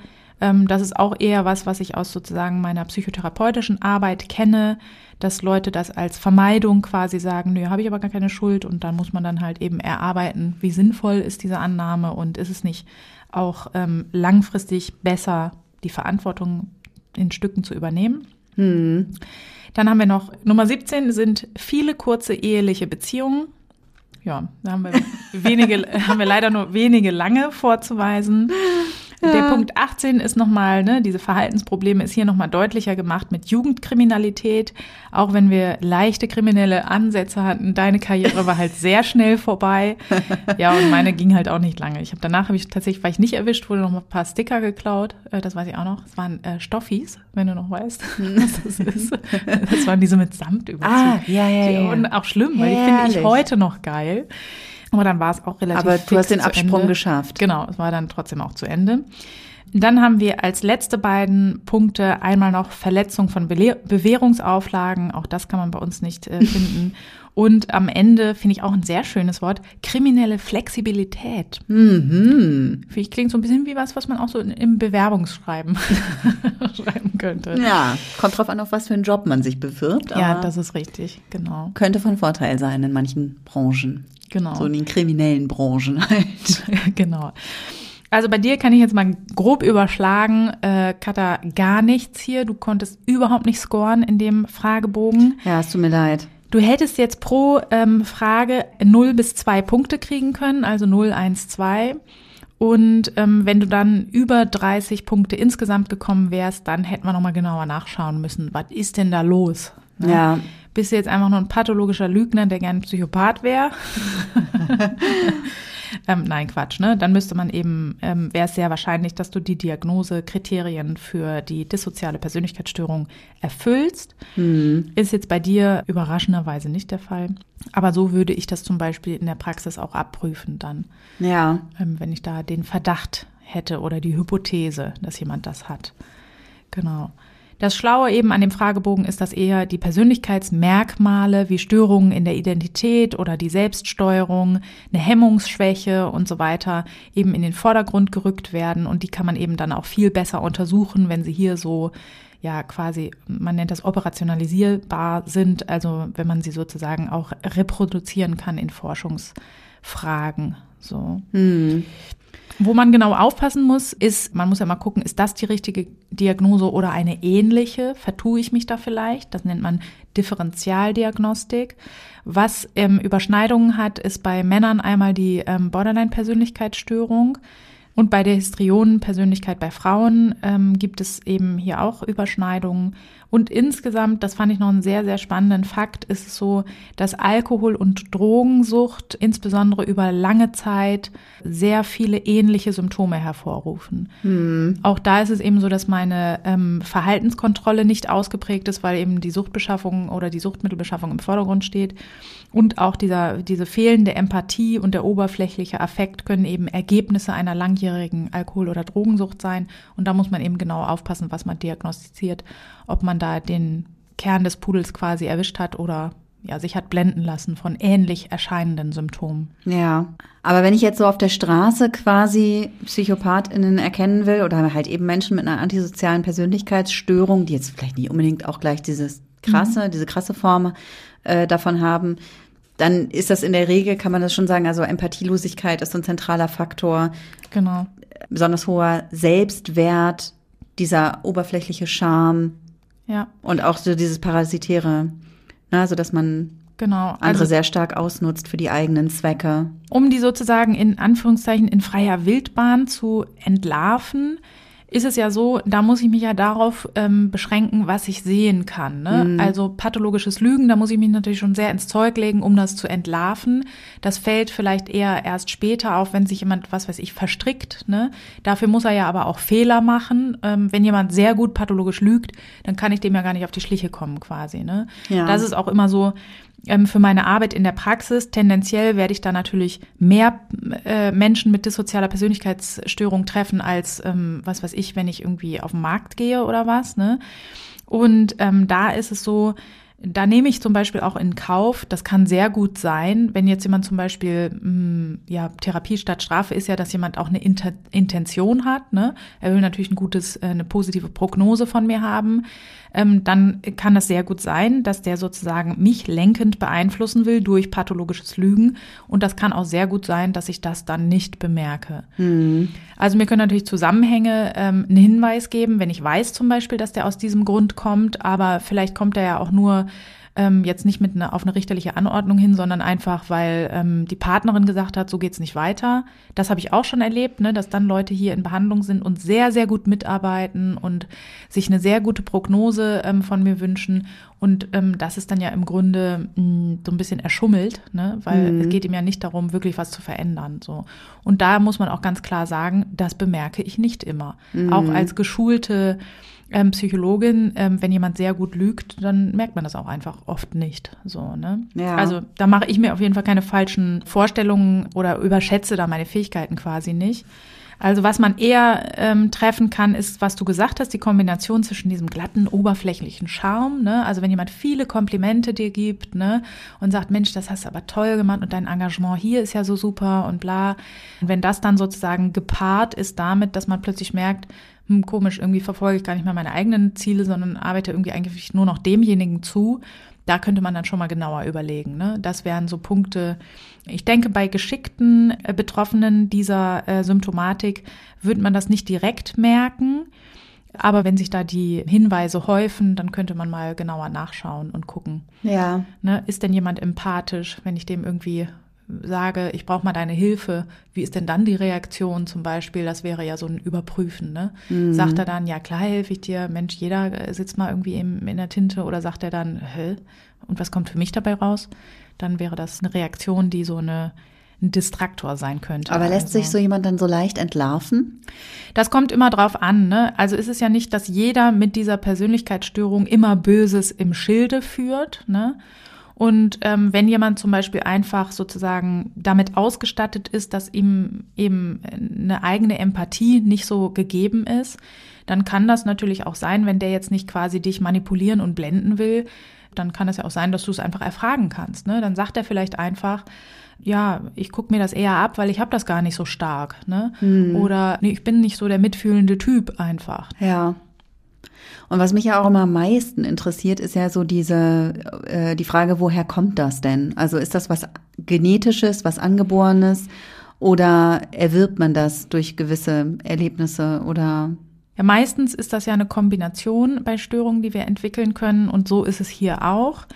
Ähm, das ist auch eher was, was ich aus sozusagen meiner psychotherapeutischen Arbeit kenne, dass Leute das als Vermeidung quasi sagen, nö, habe ich aber gar keine Schuld und dann muss man dann halt eben erarbeiten, wie sinnvoll ist diese Annahme und ist es nicht auch ähm, langfristig besser, die Verantwortung in Stücken zu übernehmen. Dann haben wir noch Nummer 17 sind viele kurze eheliche Beziehungen. Ja, da haben wir [LAUGHS] wenige, haben wir leider nur wenige lange vorzuweisen. Der Punkt 18 ist nochmal, ne, diese Verhaltensprobleme ist hier nochmal deutlicher gemacht mit Jugendkriminalität. Auch wenn wir leichte kriminelle Ansätze hatten, deine Karriere war halt sehr schnell vorbei. [LAUGHS] Ja, und meine ging halt auch nicht lange. Ich habe danach habe ich tatsächlich, war ich nicht erwischt, wurde noch mal ein paar Sticker geklaut. Äh, das weiß ich auch noch. Es waren äh, Stoffis, wenn du noch weißt, [LAUGHS] was das ist. Das waren diese mit Samt überzug. Ah, ja, ja, ja. Und auch schlimm, weil die finde ich heute noch geil. Aber dann war es auch relativ Aber du hast den Absprung geschafft. Genau, es war dann trotzdem auch zu Ende. Dann haben wir als letzte beiden Punkte einmal noch Verletzung von Bewährungsauflagen. Auch das kann man bei uns nicht äh, finden. [LAUGHS] Und am Ende finde ich auch ein sehr schönes Wort, kriminelle Flexibilität. Mhm. Finde ich klingt so ein bisschen wie was, was man auch so in- im Bewerbungsschreiben [LAUGHS] schreiben könnte. Ja, kommt drauf an, auf was für einen Job man sich bewirbt. Ja, das ist richtig, genau. könnte von Vorteil sein in manchen Branchen. Genau. So in den kriminellen Branchen halt. [LAUGHS] genau. Also bei dir kann ich jetzt mal grob überschlagen, äh, Katha, gar nichts hier. Du konntest überhaupt nicht scoren in dem Fragebogen. Ja, es tut mir leid. Du hättest jetzt pro ähm, Frage 0 bis 2 Punkte kriegen können, also 0, 1, 2. Und ähm, wenn du dann über 30 Punkte insgesamt gekommen wärst, dann hätten wir nochmal genauer nachschauen müssen. Was ist denn da los? Ne? Ja. Bist du jetzt einfach nur ein pathologischer Lügner, der gern Psychopath wäre? [LAUGHS] ähm, nein, Quatsch, ne? Dann müsste man eben, ähm, wäre es sehr wahrscheinlich, dass du die Diagnosekriterien für die dissoziale Persönlichkeitsstörung erfüllst. Ist jetzt bei dir überraschenderweise nicht der Fall. Aber so würde ich das zum Beispiel in der Praxis auch abprüfen dann, Ja. ähm, wenn ich da den Verdacht hätte oder die Hypothese, dass jemand das hat. Genau. Das Schlaue eben an dem Fragebogen ist, dass eher die Persönlichkeitsmerkmale wie Störungen in der Identität oder die Selbststeuerung, eine Hemmungsschwäche und so weiter eben in den Vordergrund gerückt werden und die kann man eben dann auch viel besser untersuchen, wenn sie hier so ja quasi, man nennt das operationalisierbar sind, also wenn man sie sozusagen auch reproduzieren kann in Forschungsfragen. So. Wo man genau aufpassen muss, ist, man muss ja mal gucken, ist das die richtige Diagnose oder eine ähnliche? Vertue ich mich da vielleicht? Das nennt man Differentialdiagnostik. Was ähm, Überschneidungen hat, ist bei Männern einmal die ähm, Borderline-Persönlichkeitsstörung. Und bei der Histrionen-Persönlichkeit bei Frauen ähm, gibt es eben hier auch Überschneidungen. Und insgesamt, das fand ich noch einen sehr, sehr spannenden Fakt, ist es so, dass Alkohol- und Drogensucht insbesondere über lange Zeit sehr viele ähnliche Symptome hervorrufen. Auch da ist es eben so, dass meine ähm, Verhaltenskontrolle nicht ausgeprägt ist, weil eben die Suchtbeschaffung oder die Suchtmittelbeschaffung im Vordergrund steht. Und auch dieser, diese fehlende Empathie und der oberflächliche Affekt können eben Ergebnisse einer langjährigen Alkohol- oder Drogensucht sein. Und da muss man eben genau aufpassen, was man diagnostiziert, ob man da den Kern des Pudels quasi erwischt hat oder ja, sich hat blenden lassen von ähnlich erscheinenden Symptomen. Ja. Aber wenn ich jetzt so auf der Straße quasi PsychopathInnen erkennen will oder halt eben Menschen mit einer antisozialen Persönlichkeitsstörung, die jetzt vielleicht nicht unbedingt auch gleich dieses krasse, diese krasse Form äh, davon haben, dann ist das in der Regel, kann man das schon sagen, also Empathielosigkeit ist so ein zentraler Faktor, Genau. besonders hoher Selbstwert, dieser oberflächliche Charme Ja, und auch so dieses Parasitäre, ne, so dass man genau. andere Also sehr stark ausnutzt für die eigenen Zwecke. um die sozusagen in Anführungszeichen in freier Wildbahn zu entlarven, ist es ja so, da muss ich mich ja darauf ähm, beschränken, was ich sehen kann. Ne? Also pathologisches Lügen, da muss ich mich natürlich schon sehr ins Zeug legen, um das zu entlarven. Das fällt vielleicht eher erst später auf, wenn sich jemand, was weiß ich, verstrickt. Ne? Dafür muss er ja aber auch Fehler machen. Ähm, wenn jemand sehr gut pathologisch lügt, dann kann ich dem ja gar nicht auf die Schliche kommen quasi. Ne? Ja. Das ist auch immer so, ähm, für meine Arbeit in der Praxis. Tendenziell werde ich da natürlich mehr äh, Menschen mit dissozialer Persönlichkeitsstörung treffen als, ähm, was weiß ich, wenn ich irgendwie auf den Markt gehe oder was. Ne? Und ähm, da ist es so, da nehme ich zum Beispiel auch in Kauf, das kann sehr gut sein, wenn jetzt jemand zum Beispiel, mh, ja, Therapie statt Strafe ist ja, dass jemand auch eine Inter Intention hat, ne? Er will natürlich ein gutes, äh, eine positive Prognose von mir haben. Ähm, dann kann das sehr gut sein, dass der sozusagen mich lenkend beeinflussen will durch pathologisches Lügen. Und das kann auch sehr gut sein, dass ich das dann nicht bemerke. Also mir können natürlich Zusammenhänge ähm, einen Hinweis geben, wenn ich weiß zum Beispiel, dass der aus diesem Grund kommt, aber vielleicht kommt er ja auch nur Ähm, jetzt nicht mit einer, auf eine richterliche Anordnung hin, sondern einfach, weil ähm, die Partnerin gesagt hat, so geht's nicht weiter. Das habe ich auch schon erlebt, ne, dass dann Leute hier in Behandlung sind und sehr, sehr gut mitarbeiten und sich eine sehr gute Prognose ähm, von mir wünschen. Und ähm, das ist dann ja im Grunde mh, mm, so ein bisschen erschummelt, ne? weil mhm. es geht ihm ja nicht darum, wirklich was zu verändern. So. Und da muss man auch ganz klar sagen, das bemerke ich nicht immer. Mhm. Auch als geschulte ähm, Psychologin, ähm, wenn jemand sehr gut lügt, dann merkt man das auch einfach oft nicht. So, ne? Ja. Also da mache ich mir auf jeden Fall keine falschen Vorstellungen oder überschätze da meine Fähigkeiten quasi nicht. Also was man eher ähm, treffen kann, ist, was du gesagt hast, die Kombination zwischen diesem glatten, oberflächlichen Charme. Ne? Also wenn jemand viele Komplimente dir gibt ne? und sagt, Mensch, das hast du aber toll gemacht und dein Engagement hier ist ja so super und bla. Und wenn das dann sozusagen gepaart ist damit, dass man plötzlich merkt, hm, komisch, irgendwie verfolge ich gar nicht mehr meine eigenen Ziele, sondern arbeite irgendwie eigentlich nur noch demjenigen zu, da könnte man dann schon mal genauer überlegen. Ne? Das wären so Punkte. Ich denke, bei geschickten äh, Betroffenen dieser äh, Symptomatik würde man das nicht direkt merken. Aber wenn sich da die Hinweise häufen, dann könnte man mal genauer nachschauen und gucken. Ja. Ne, ist denn jemand empathisch, wenn ich dem irgendwie sage, ich brauche mal deine Hilfe, wie ist denn dann die Reaktion zum Beispiel? Das wäre ja so ein Überprüfen. Ne? Mhm. Sagt er dann, ja klar helfe ich dir, Mensch, jeder sitzt mal irgendwie im, in der Tinte oder sagt er dann, hä? Und was kommt für mich dabei raus? Dann wäre das eine Reaktion, die so eine ein Distraktor sein könnte. Aber lässt also. sich so jemand dann so leicht entlarven? Das kommt immer drauf an. Ne? Also ist es ja nicht, dass jeder mit dieser Persönlichkeitsstörung immer Böses im Schilde führt. Ne? Und ähm, wenn jemand zum Beispiel einfach sozusagen damit ausgestattet ist, dass ihm eben eine eigene Empathie nicht so gegeben ist, dann kann das natürlich auch sein, wenn der jetzt nicht quasi dich manipulieren und blenden will, dann kann es ja auch sein, dass du es einfach erfragen kannst. Ne? Dann sagt er vielleicht einfach, ja, ich gucke mir das eher ab, weil ich habe das gar nicht so stark. Ne? Hm. Oder nee, ich bin nicht so der mitfühlende Typ einfach. Ja. Und was mich ja auch immer am meisten interessiert, ist ja so diese, äh, die Frage, woher kommt das denn? Also ist das was Genetisches, was Angeborenes oder erwirbt man das durch gewisse Erlebnisse oder? Ja, meistens ist das ja eine Kombination bei Störungen, die wir entwickeln können und so ist es hier auch.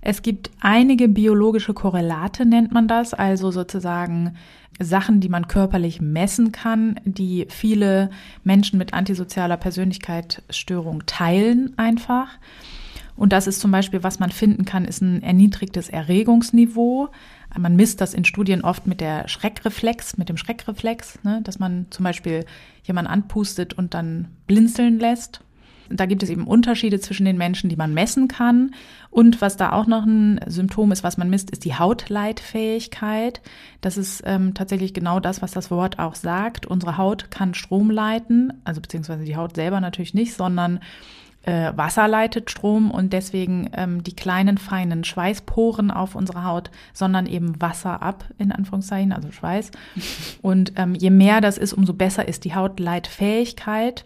Es gibt einige biologische Korrelate, nennt man das, also sozusagen Sachen, die man körperlich messen kann, die viele Menschen mit antisozialer Persönlichkeitsstörung teilen einfach. Und das ist zum Beispiel, was man finden kann, ist ein erniedrigtes Erregungsniveau. Man misst das in Studien oft mit der Schreckreflex, mit dem Schreckreflex, ne, dass man zum Beispiel jemanden anpustet und dann blinzeln lässt da gibt es eben Unterschiede zwischen den Menschen, die man messen kann. Und was da auch noch ein Symptom ist, was man misst, ist die Hautleitfähigkeit. Das ist ähm, tatsächlich genau das, was das Wort auch sagt. Unsere Haut kann Strom leiten, also beziehungsweise die Haut selber natürlich nicht, sondern äh, Wasser leitet Strom und deswegen ähm, die kleinen feinen Schweißporen auf unserer Haut, sondern eben Wasser ab, in Anführungszeichen, also Schweiß. Und ähm, je mehr das ist, umso besser ist die Hautleitfähigkeit.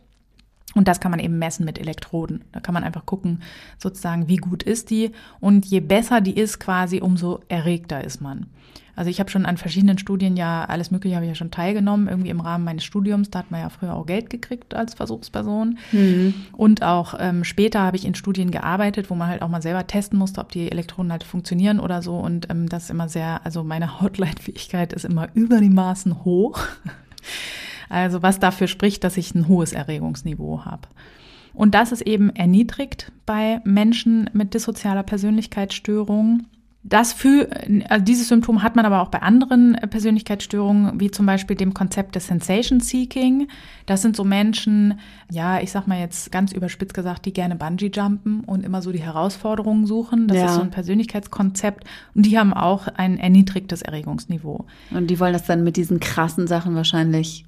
Und das kann man eben messen mit Elektroden. Da kann man einfach gucken, sozusagen, wie gut ist die. Und je besser die ist, quasi, umso erregter ist man. Also ich habe schon an verschiedenen Studien ja, alles Mögliche habe ich ja schon teilgenommen, irgendwie im Rahmen meines Studiums. Da hat man ja früher auch Geld gekriegt als Versuchsperson. Mhm. Und auch ähm, später habe ich in Studien gearbeitet, wo man halt auch mal selber testen musste, ob die Elektroden halt funktionieren oder so. Und ähm, das ist immer sehr, also meine [LAUGHS] Hautleitfähigkeit ist immer über die Maßen hoch. Also was dafür spricht, dass ich ein hohes Erregungsniveau habe. Und das ist eben erniedrigt bei Menschen mit dissozialer Persönlichkeitsstörung. Das für, also dieses Symptom hat man aber auch bei anderen Persönlichkeitsstörungen, wie zum Beispiel dem Konzept des Sensation Seeking. Das sind so Menschen, ja, ich sag mal jetzt ganz überspitzt gesagt, die gerne Bungee jumpen und immer so die Herausforderungen suchen. Das ja. ist so ein Persönlichkeitskonzept. Und die haben auch ein erniedrigtes Erregungsniveau. Und die wollen das dann mit diesen krassen Sachen wahrscheinlich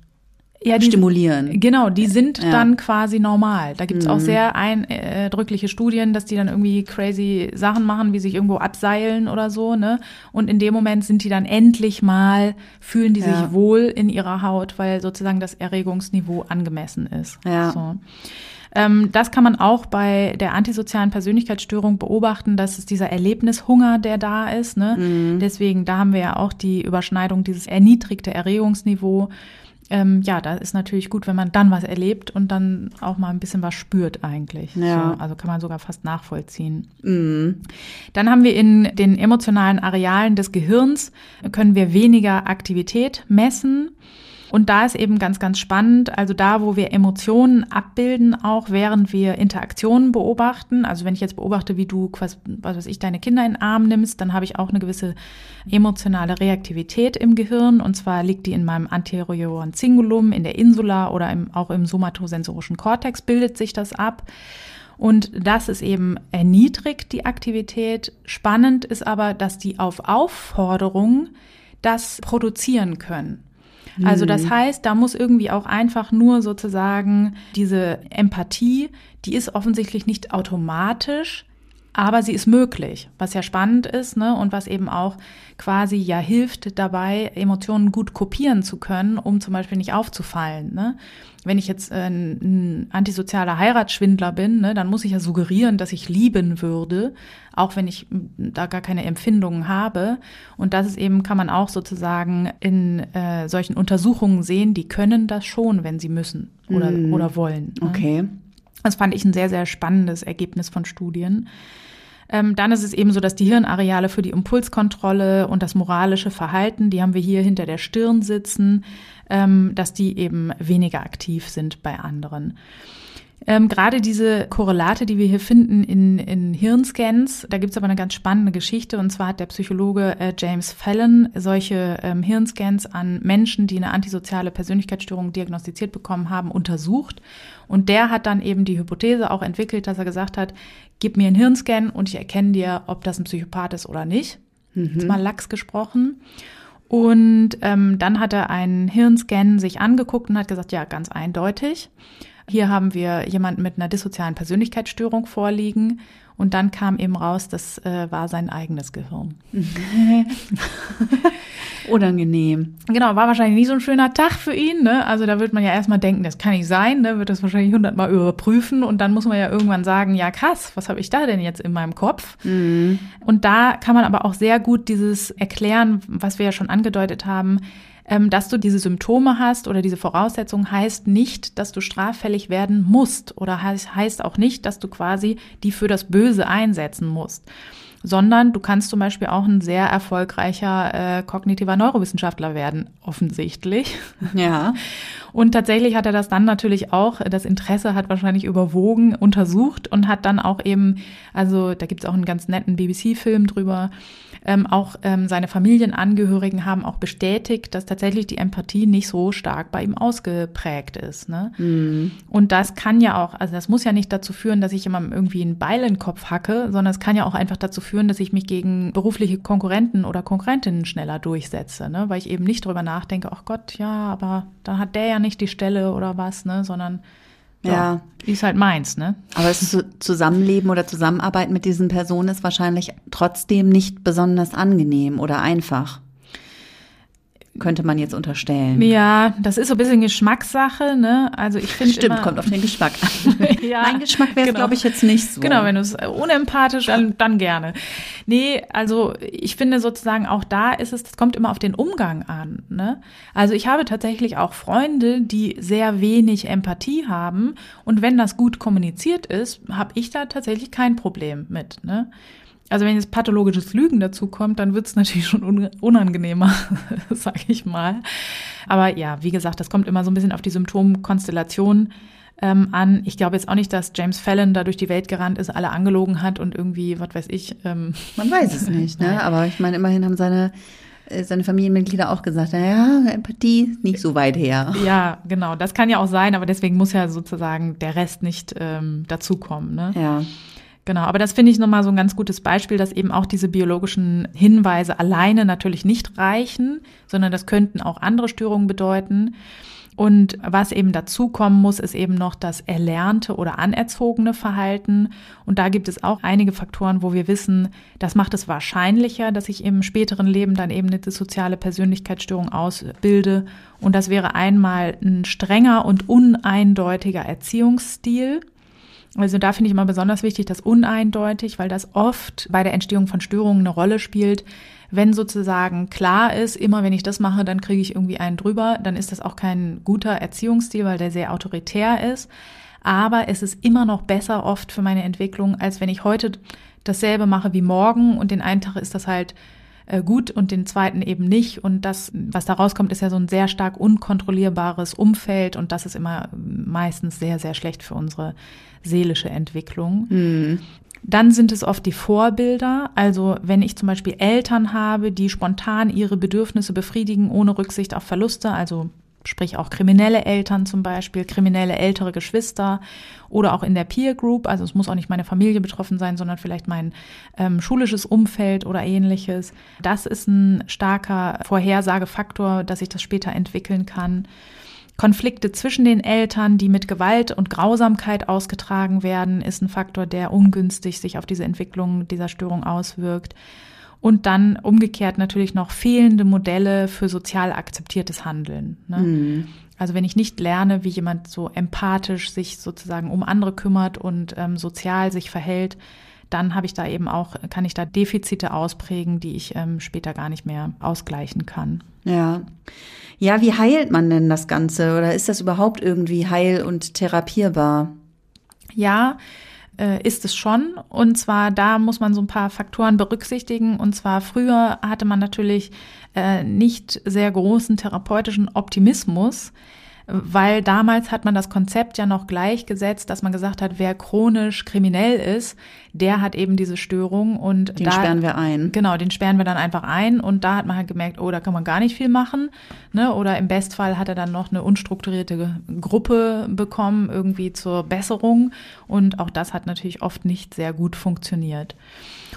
ja, die, stimulieren. Genau, die sind ja. dann quasi normal. Da gibt's mhm. auch sehr eindrückliche Studien, dass die dann irgendwie crazy Sachen machen, wie sich irgendwo abseilen oder so, ne? Und in dem Moment sind die dann endlich mal, fühlen die ja. sich wohl in ihrer Haut, weil sozusagen das Erregungsniveau angemessen ist. Ja. So. Ähm, das kann man auch bei der antisozialen Persönlichkeitsstörung beobachten, dass es dieser Erlebnishunger, der da ist. Ne? Mhm. Deswegen, da haben wir ja auch die Überschneidung, dieses erniedrigte Erregungsniveau ähm, ja, da ist natürlich gut, wenn man dann was erlebt und dann auch mal ein bisschen was spürt eigentlich. Ja. So, also kann man sogar fast nachvollziehen. Mhm. Dann haben wir in den emotionalen Arealen des Gehirns, können wir weniger Aktivität messen. Und da ist eben ganz, ganz spannend, also da, wo wir Emotionen abbilden, auch während wir Interaktionen beobachten. Also wenn ich jetzt beobachte, wie du, was, was weiß ich, deine Kinder in den Arm nimmst, dann habe ich auch eine gewisse emotionale Reaktivität im Gehirn. Und zwar liegt die in meinem anterioren Cingulum, in der Insula oder im, auch im somatosensorischen Kortex bildet sich das ab. Und das ist eben erniedrigt, die Aktivität. Spannend ist aber, dass die auf Aufforderung das produzieren können. Also das mhm. heißt, da muss irgendwie auch einfach nur sozusagen diese Empathie, die ist offensichtlich nicht automatisch, aber sie ist möglich, was ja spannend ist, ne, und was eben auch quasi ja hilft dabei, Emotionen gut kopieren zu können, um zum Beispiel nicht aufzufallen, ne wenn ich jetzt äh, ein antisozialer Heiratsschwindler bin, ne, dann muss ich ja suggerieren, dass ich lieben würde, auch wenn ich da gar keine Empfindungen habe. Und das ist eben, kann man auch sozusagen in äh, solchen Untersuchungen sehen, die können das schon, wenn sie müssen oder, mm. oder wollen. Ne? Okay. Das fand ich ein sehr, sehr spannendes Ergebnis von Studien. Ähm, dann ist es eben so, dass die Hirnareale für die Impulskontrolle und das moralische Verhalten, die haben wir hier hinter der Stirn sitzen, ähm, dass die eben weniger aktiv sind bei anderen. Ähm, Gerade diese Korrelate, die wir hier finden in, in Hirnscans, da gibt's aber eine ganz spannende Geschichte. Und zwar hat der Psychologe äh, James Fallon solche ähm, Hirnscans an Menschen, die eine antisoziale Persönlichkeitsstörung diagnostiziert bekommen haben, untersucht. Und der hat dann eben die Hypothese auch entwickelt, dass er gesagt hat, gib mir einen Hirnscan und ich erkenne dir, ob das ein Psychopath ist oder nicht. Mhm. Jetzt mal lax gesprochen. Und ähm, dann hat er einen Hirnscan sich angeguckt und hat gesagt, ja, ganz eindeutig. Hier haben wir jemanden mit einer dissozialen Persönlichkeitsstörung vorliegen und dann kam eben raus, das äh, war sein eigenes Gehirn. [LAUGHS] Unangenehm. Genau, war wahrscheinlich nicht so ein schöner Tag für ihn. Ne? Also da wird man ja erstmal denken, das kann nicht sein, ne? wird das wahrscheinlich hundertmal überprüfen und dann muss man ja irgendwann sagen, ja krass, was habe ich da denn jetzt in meinem Kopf? Mhm. Und da kann man aber auch sehr gut dieses erklären, was wir ja schon angedeutet haben, dass du diese Symptome hast oder diese Voraussetzungen heißt nicht, dass du straffällig werden musst oder heißt auch nicht, dass du quasi die für das Böse einsetzen musst sondern du kannst zum Beispiel auch ein sehr erfolgreicher äh, kognitiver Neurowissenschaftler werden, offensichtlich. Ja. [LAUGHS] Und tatsächlich hat er das dann natürlich auch, das Interesse hat wahrscheinlich überwogen, untersucht und hat dann auch eben, also da gibt es auch einen ganz netten BBC-Film drüber, ähm, auch ähm, seine Familienangehörigen haben auch bestätigt, dass tatsächlich die Empathie nicht so stark bei ihm ausgeprägt ist. Ne? Mhm. Und das kann ja auch, also das muss ja nicht dazu führen, dass ich jemandem irgendwie einen Beil in den Kopf hacke, sondern es kann ja auch einfach dazu führen, dass ich mich gegen berufliche Konkurrenten oder Konkurrentinnen schneller durchsetze, ne? weil ich eben nicht drüber nachdenke, ach Gott, ja, aber dann hat der ja nicht die Stelle oder was, ne, sondern ja, ja. ist halt meins, ne? Aber das Zusammenleben oder Zusammenarbeiten mit diesen Personen ist wahrscheinlich trotzdem nicht besonders angenehm oder einfach könnte man jetzt unterstellen. Ja, das ist so ein bisschen Geschmackssache, ne? Also ich finde Stimmt, kommt auf den Geschmack an. [LAUGHS] ja, mein Geschmack wäre genau. glaube ich jetzt nicht so. Genau, wenn du es unempathisch, dann, dann gerne. Nee, also ich finde sozusagen auch da ist es, das kommt immer auf den Umgang an, ne? Also ich habe tatsächlich auch Freunde, die sehr wenig Empathie haben und wenn das gut kommuniziert ist, habe ich da tatsächlich kein Problem mit, ne? Also wenn jetzt pathologisches Lügen dazu kommt, dann wird es natürlich schon unangenehmer, [LAUGHS] sage ich mal. Aber ja, wie gesagt, das kommt immer so ein bisschen auf die Symptomkonstellation ähm, an. Ich glaube jetzt auch nicht, dass James Fallon da durch die Welt gerannt ist, alle angelogen hat und irgendwie, was weiß ich. Ähm, [LAUGHS] Man weiß es nicht, ne? [LAUGHS] Aber ich meine, immerhin haben seine äh, seine Familienmitglieder auch gesagt, naja, Empathie nicht so weit her. Ja, genau. Das kann ja auch sein, aber deswegen muss ja sozusagen der Rest nicht ähm, dazukommen. Ne? Ja. Genau, aber das finde ich nochmal so ein ganz gutes Beispiel, dass eben auch diese biologischen Hinweise alleine natürlich nicht reichen, sondern das könnten auch andere Störungen bedeuten. Und was eben dazukommen muss, ist eben noch das erlernte oder anerzogene Verhalten. Und da gibt es auch einige Faktoren, wo wir wissen, das macht es wahrscheinlicher, dass ich im späteren Leben dann eben eine soziale Persönlichkeitsstörung ausbilde. Und das wäre einmal ein strenger und uneindeutiger Erziehungsstil Also da finde ich immer besonders wichtig, das uneindeutig, weil das oft bei der Entstehung von Störungen eine Rolle spielt. Wenn sozusagen klar ist, immer wenn ich das mache, dann kriege ich irgendwie einen drüber, dann ist das auch kein guter Erziehungsstil, weil der sehr autoritär ist. Aber es ist immer noch besser oft für meine Entwicklung, als wenn ich heute dasselbe mache wie morgen und den einen Tag ist das halt äh, gut und den zweiten eben nicht. Und das, was da rauskommt, ist ja so ein sehr stark unkontrollierbares Umfeld und das ist immer meistens sehr, sehr schlecht für unsere seelische Entwicklung. Mhm. Dann sind es oft die Vorbilder. Also wenn ich zum Beispiel Eltern habe, die spontan ihre Bedürfnisse befriedigen ohne Rücksicht auf Verluste, also sprich auch kriminelle Eltern zum Beispiel, kriminelle ältere Geschwister oder auch in der Peer Group, also es muss auch nicht meine Familie betroffen sein, sondern vielleicht mein ähm, schulisches Umfeld oder ähnliches. Das ist ein starker Vorhersagefaktor, dass ich das später entwickeln kann. Konflikte zwischen den Eltern, die mit Gewalt und Grausamkeit ausgetragen werden, ist ein Faktor, der ungünstig sich auf diese Entwicklung dieser Störung auswirkt. Und dann umgekehrt natürlich noch fehlende Modelle für sozial akzeptiertes Handeln. Ne? Mhm. Also wenn ich nicht lerne, wie jemand so empathisch sich sozusagen um andere kümmert und ähm, sozial sich verhält, dann habe ich da eben auch, kann ich da Defizite ausprägen, die ich ähm, später gar nicht mehr ausgleichen kann. Ja. Ja, wie heilt man denn das Ganze? Oder ist das überhaupt irgendwie heil- und therapierbar? Ja, äh, ist es schon. Und zwar da muss man so ein paar Faktoren berücksichtigen. Und zwar früher hatte man natürlich äh, nicht sehr großen therapeutischen Optimismus weil damals hat man das Konzept ja noch gleichgesetzt, dass man gesagt hat, wer chronisch kriminell ist, der hat eben diese Störung und den da, sperren wir ein. Genau, den sperren wir dann einfach ein und da hat man halt gemerkt, oh, da kann man gar nicht viel machen, ne? Oder im Bestfall hat er dann noch eine unstrukturierte Gruppe bekommen irgendwie zur Besserung und auch das hat natürlich oft nicht sehr gut funktioniert.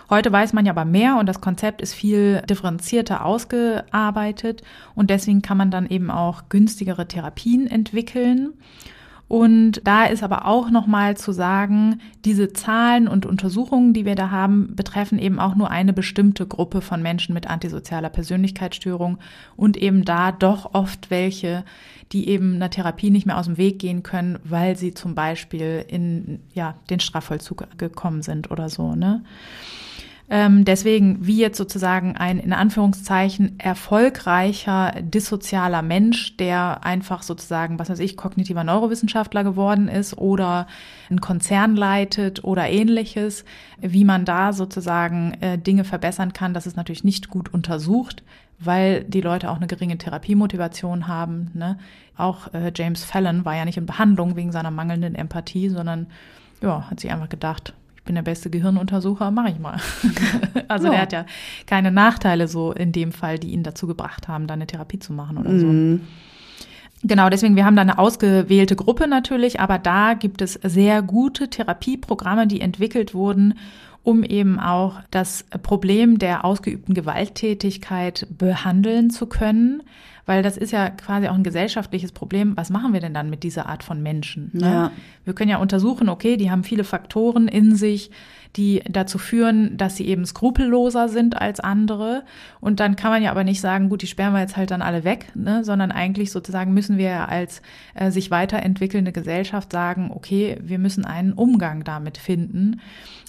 Heute weiß man ja aber mehr und das Konzept ist viel differenzierter ausgearbeitet und deswegen kann man dann eben auch günstigere Therapien entwickeln. Und da ist aber auch nochmal zu sagen, diese Zahlen und Untersuchungen, die wir da haben, betreffen eben auch nur eine bestimmte Gruppe von Menschen mit antisozialer Persönlichkeitsstörung und eben da doch oft welche, die eben einer Therapie nicht mehr aus dem Weg gehen können, weil sie zum Beispiel in ja, den Strafvollzug gekommen sind oder so. Ne? Ähm, deswegen, wie jetzt sozusagen ein in Anführungszeichen erfolgreicher dissozialer Mensch, der einfach sozusagen, was weiß ich, kognitiver Neurowissenschaftler geworden ist oder einen Konzern leitet oder ähnliches, wie man da sozusagen äh, Dinge verbessern kann, das ist natürlich nicht gut untersucht, weil die Leute auch eine geringe Therapiemotivation haben. Ne? Auch äh, James Fallon war ja nicht in Behandlung wegen seiner mangelnden Empathie, sondern ja, hat sich einfach gedacht, bin der beste Gehirnuntersucher, mache ich mal. [LAUGHS] also ja. der hat ja keine Nachteile so in dem Fall, die ihn dazu gebracht haben, da eine Therapie zu machen oder so. Mhm. Genau, deswegen, wir haben da eine ausgewählte Gruppe natürlich, aber da gibt es sehr gute Therapieprogramme, die entwickelt wurden, um eben auch das Problem der ausgeübten Gewalttätigkeit behandeln zu können weil das ist ja quasi auch ein gesellschaftliches Problem. Was machen wir denn dann mit dieser Art von Menschen? Ne? Ja. Wir können ja untersuchen, okay, die haben viele Faktoren in sich, die dazu führen, dass sie eben skrupelloser sind als andere. Und dann kann man ja aber nicht sagen, gut, die sperren wir jetzt halt dann alle weg, ne? sondern eigentlich sozusagen müssen wir ja als äh, sich weiterentwickelnde Gesellschaft sagen, okay, wir müssen einen Umgang damit finden.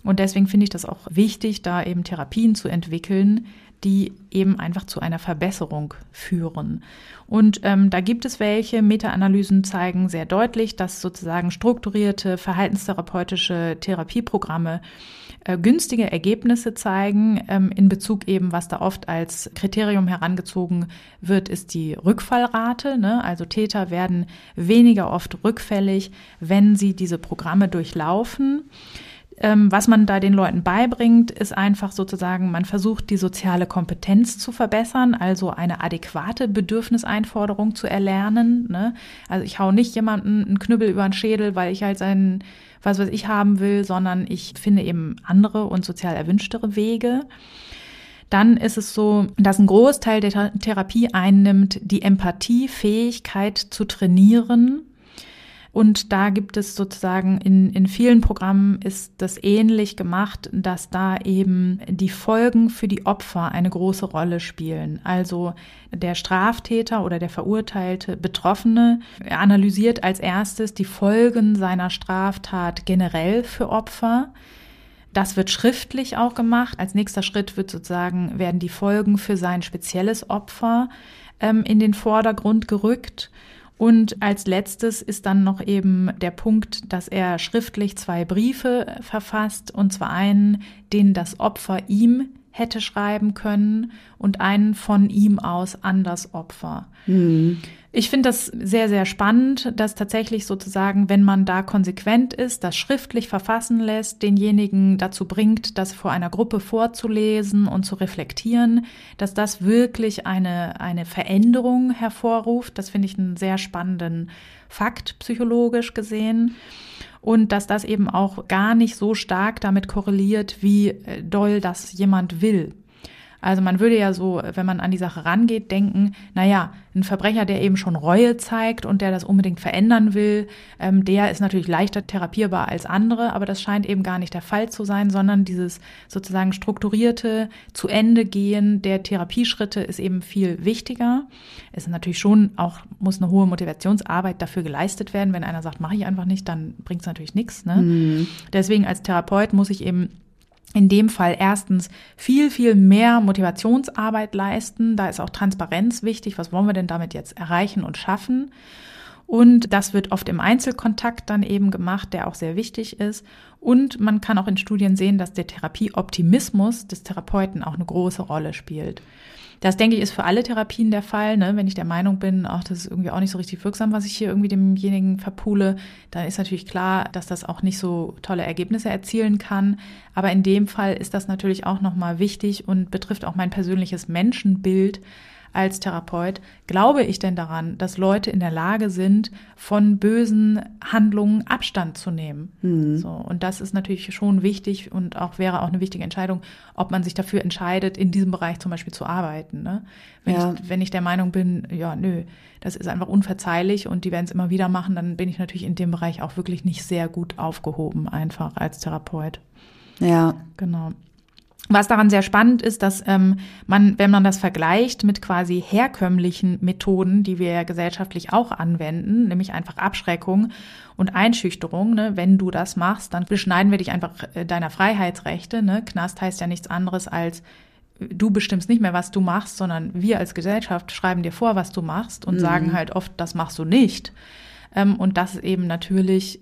Und deswegen finde ich das auch wichtig, da eben Therapien zu entwickeln, die eben einfach zu einer Verbesserung führen. Und ähm, da gibt es welche. Meta-Analysen zeigen sehr deutlich, dass sozusagen strukturierte verhaltenstherapeutische Therapieprogramme äh, günstige Ergebnisse zeigen. Ähm, in Bezug eben, was da oft als Kriterium herangezogen wird, ist die Rückfallrate. Ne? Also Täter werden weniger oft rückfällig, wenn sie diese Programme durchlaufen. Ähm, was man da den Leuten beibringt, ist einfach sozusagen, man versucht die soziale Kompetenz zu verbessern, also eine adäquate Bedürfniseinforderung zu erlernen. Ne? Also ich hau nicht jemanden einen Knüppel über den Schädel, weil ich halt seinen, was weiß ich haben will, sondern ich finde eben andere und sozial erwünschtere Wege. Dann ist es so, dass ein Großteil der Therapie einnimmt, die Empathiefähigkeit zu trainieren Und da gibt es sozusagen in, in vielen Programmen ist das ähnlich gemacht, dass da eben die Folgen für die Opfer eine große Rolle spielen. Also der Straftäter oder der verurteilte Betroffene analysiert als erstes die Folgen seiner Straftat generell für Opfer. Das wird schriftlich auch gemacht. Als nächster Schritt wird sozusagen, werden die Folgen für sein spezielles Opfer ähm, in den Vordergrund gerückt. Und als letztes ist dann noch eben der Punkt, dass er schriftlich zwei Briefe verfasst, und zwar einen, den das Opfer ihm hätte schreiben können und einen von ihm aus an das Opfer. Mhm. Ich finde das sehr, sehr spannend, dass tatsächlich sozusagen, wenn man da konsequent ist, das schriftlich verfassen lässt, denjenigen dazu bringt, das vor einer Gruppe vorzulesen und zu reflektieren, dass das wirklich eine, eine Veränderung hervorruft. Das finde ich einen sehr spannenden Fakt psychologisch gesehen und dass das eben auch gar nicht so stark damit korreliert, wie äh, doll das jemand will. Also man würde ja so, wenn man an die Sache rangeht, denken, naja, ein Verbrecher, der eben schon Reue zeigt und der das unbedingt verändern will, ähm, der ist natürlich leichter therapierbar als andere, aber das scheint eben gar nicht der Fall zu sein, sondern dieses sozusagen strukturierte zu Ende gehen der Therapieschritte ist eben viel wichtiger. Es ist natürlich schon auch, muss eine hohe Motivationsarbeit dafür geleistet werden. Wenn einer sagt, mache ich einfach nicht, dann bringt es natürlich nichts. Ne? Mhm. Deswegen als Therapeut muss ich eben in dem Fall erstens viel, viel mehr Motivationsarbeit leisten. Da ist auch Transparenz wichtig. Was wollen wir denn damit jetzt erreichen und schaffen? Und das wird oft im Einzelkontakt dann eben gemacht, der auch sehr wichtig ist. Und man kann auch in Studien sehen, dass der Therapieoptimismus des Therapeuten auch eine große Rolle spielt. Das denke ich ist für alle Therapien der Fall. Ne? Wenn ich der Meinung bin, ach, das ist irgendwie auch nicht so richtig wirksam, was ich hier irgendwie demjenigen verpule, dann ist natürlich klar, dass das auch nicht so tolle Ergebnisse erzielen kann. Aber in dem Fall ist das natürlich auch nochmal wichtig und betrifft auch mein persönliches Menschenbild als Therapeut, glaube ich denn daran, dass Leute in der Lage sind, von bösen Handlungen Abstand zu nehmen? Mhm. So, und das ist natürlich schon wichtig und auch wäre auch eine wichtige Entscheidung, ob man sich dafür entscheidet, in diesem Bereich zum Beispiel zu arbeiten. Ne? Wenn, ja. ich, wenn ich der Meinung bin, ja, nö, das ist einfach unverzeihlich und die werden es immer wieder machen, dann bin ich natürlich in dem Bereich auch wirklich nicht sehr gut aufgehoben, einfach als Therapeut. Ja. Genau. Was daran sehr spannend ist, dass ähm, man, wenn man das vergleicht mit quasi herkömmlichen Methoden, die wir ja gesellschaftlich auch anwenden, nämlich einfach Abschreckung und Einschüchterung, ne, wenn du das machst, dann beschneiden wir dich einfach äh, deiner Freiheitsrechte. Ne? Knast heißt ja nichts anderes als du bestimmst nicht mehr, was du machst, sondern wir als Gesellschaft schreiben dir vor, was du machst und mhm. sagen halt oft, das machst du nicht. Ähm, und das eben natürlich,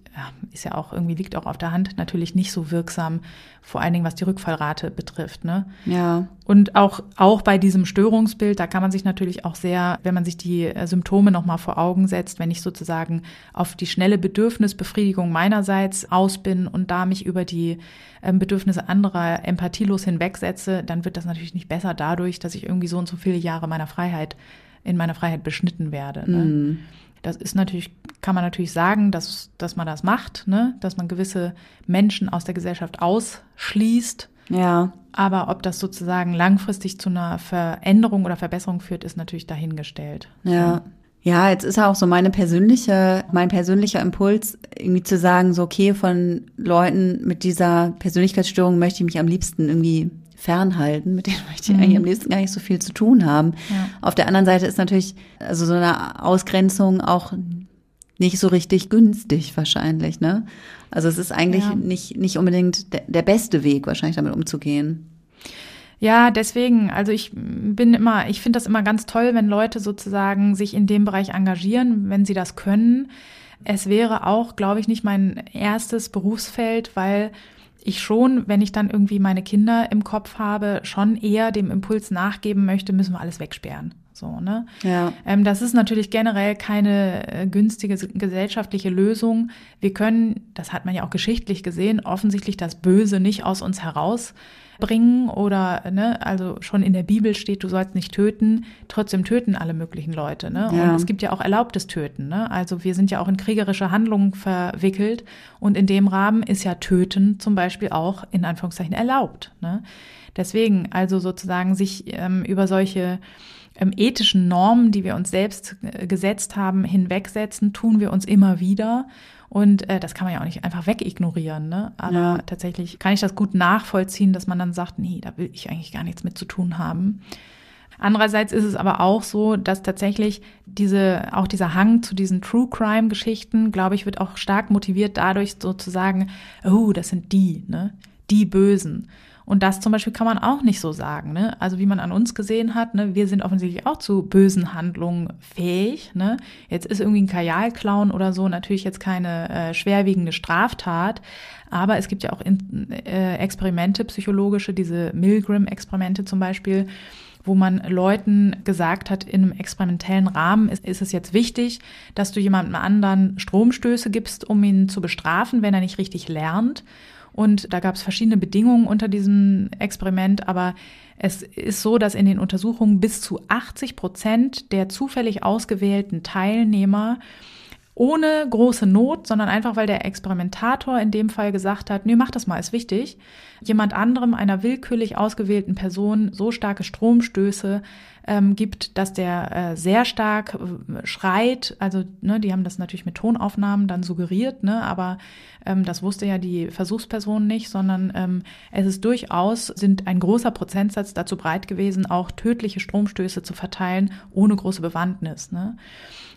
ist ja auch irgendwie liegt auch auf der Hand, natürlich nicht so wirksam, vor allen Dingen was die Rückfallrate betrifft. Ne? Ja. Und auch, auch bei diesem Störungsbild, da kann man sich natürlich auch sehr, wenn man sich die äh, Symptome nochmal vor Augen setzt, wenn ich sozusagen auf die schnelle Bedürfnisbefriedigung meinerseits aus bin und da mich über die ähm, Bedürfnisse anderer empathielos hinwegsetze, dann wird das natürlich nicht besser dadurch, dass ich irgendwie so und so viele Jahre meiner Freiheit in meiner Freiheit beschnitten werde. Ne? Mm. Das ist natürlich, kann man natürlich sagen, dass, dass man das macht, ne? dass man gewisse Menschen aus der Gesellschaft ausschließt. Ja. Aber ob das sozusagen langfristig zu einer Veränderung oder Verbesserung führt, ist natürlich dahingestellt. Ja. Ja, jetzt ist ja auch so meine persönliche, mein persönlicher Impuls, irgendwie zu sagen, so, okay, von Leuten mit dieser Persönlichkeitsstörung möchte ich mich am liebsten irgendwie fernhalten, mit denen möchte ich mhm. eigentlich am liebsten gar nicht so viel zu tun haben. Ja. Auf der anderen Seite ist natürlich also so eine Ausgrenzung auch nicht so richtig günstig wahrscheinlich, ne? Also es ist eigentlich ja. nicht, nicht unbedingt der, der beste Weg, wahrscheinlich damit umzugehen. Ja, deswegen, also ich bin immer, ich finde das immer ganz toll, wenn Leute sozusagen sich in dem Bereich engagieren, wenn sie das können. Es wäre auch, glaube ich, nicht mein erstes Berufsfeld, weil ich schon, wenn ich dann irgendwie meine Kinder im Kopf habe, schon eher dem Impuls nachgeben möchte, müssen wir alles wegsperren. So, ne? Ja. Ähm, das ist natürlich generell keine äh, günstige gesellschaftliche Lösung. Wir können, das hat man ja auch geschichtlich gesehen, offensichtlich das Böse nicht aus uns heraus bringen oder ne, also schon in der Bibel steht, du sollst nicht töten, trotzdem töten alle möglichen Leute. Ne? Ja. Und es gibt ja auch erlaubtes Töten. Ne? Also wir sind ja auch in kriegerische Handlungen verwickelt und in dem Rahmen ist ja Töten zum Beispiel auch in Anführungszeichen erlaubt. Ne? Deswegen also sozusagen sich ähm, über solche ähm, ethischen Normen, die wir uns selbst äh, gesetzt haben, hinwegsetzen, tun wir uns immer wieder. Und äh, das kann man ja auch nicht einfach wegignorieren. Ne? Aber ja. tatsächlich kann ich das gut nachvollziehen, dass man dann sagt, nee, da will ich eigentlich gar nichts mit zu tun haben. Andererseits ist es aber auch so, dass tatsächlich diese, auch dieser Hang zu diesen True Crime Geschichten, glaube ich, wird auch stark motiviert dadurch sozusagen, oh, das sind die, ne? Die Bösen. Und das zum Beispiel kann man auch nicht so sagen. Ne? Also wie man an uns gesehen hat, ne? wir sind offensichtlich auch zu bösen Handlungen fähig. Ne? Jetzt ist irgendwie ein Kajalklauen oder so natürlich jetzt keine äh, schwerwiegende Straftat. Aber es gibt ja auch in, äh, Experimente, psychologische, diese Milgram-Experimente zum Beispiel, wo man Leuten gesagt hat, in einem experimentellen Rahmen ist, ist, es jetzt wichtig, dass du jemandem anderen Stromstöße gibst, um ihn zu bestrafen, wenn er nicht richtig lernt. Und da gab es verschiedene Bedingungen unter diesem Experiment, aber es ist so, dass in den Untersuchungen bis zu 80 Prozent der zufällig ausgewählten Teilnehmer ohne große Not, sondern einfach, weil der Experimentator in dem Fall gesagt hat, nee, mach das mal, ist wichtig, jemand anderem, einer willkürlich ausgewählten Person so starke Stromstöße ähm, gibt, dass der äh, sehr stark äh, schreit. Also, ne, die haben das natürlich mit Tonaufnahmen dann suggeriert, ne, aber ähm, das wusste ja die Versuchsperson nicht, sondern ähm, es ist durchaus, sind ein großer Prozentsatz dazu bereit gewesen, auch tödliche Stromstöße zu verteilen, ohne große Bewandtnis. Ne.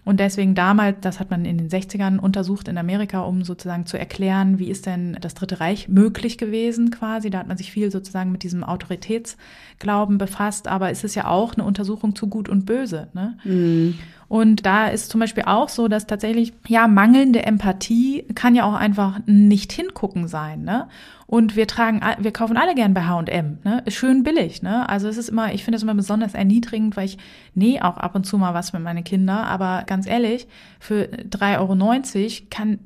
Und deswegen damals, das hat man in den 60ern untersucht in Amerika, um sozusagen zu erklären, wie ist denn das Dritte Reich möglich gewesen quasi. Da hat man sich viel sozusagen mit diesem Autoritätsglauben befasst, aber es ist ja auch eine Untersuchung zu Gut und Böse. Ne? Mhm. Und da ist zum Beispiel auch so, dass tatsächlich, ja, mangelnde Empathie kann ja auch einfach nicht hingucken sein, ne? Und wir tragen, wir kaufen alle gern bei H&M, ne? Ist schön billig, ne? Also es ist immer, ich finde es immer besonders erniedrigend, weil ich nähe auch ab und zu mal was mit meinen Kindern, aber ganz ehrlich, für 3,90 Euro kann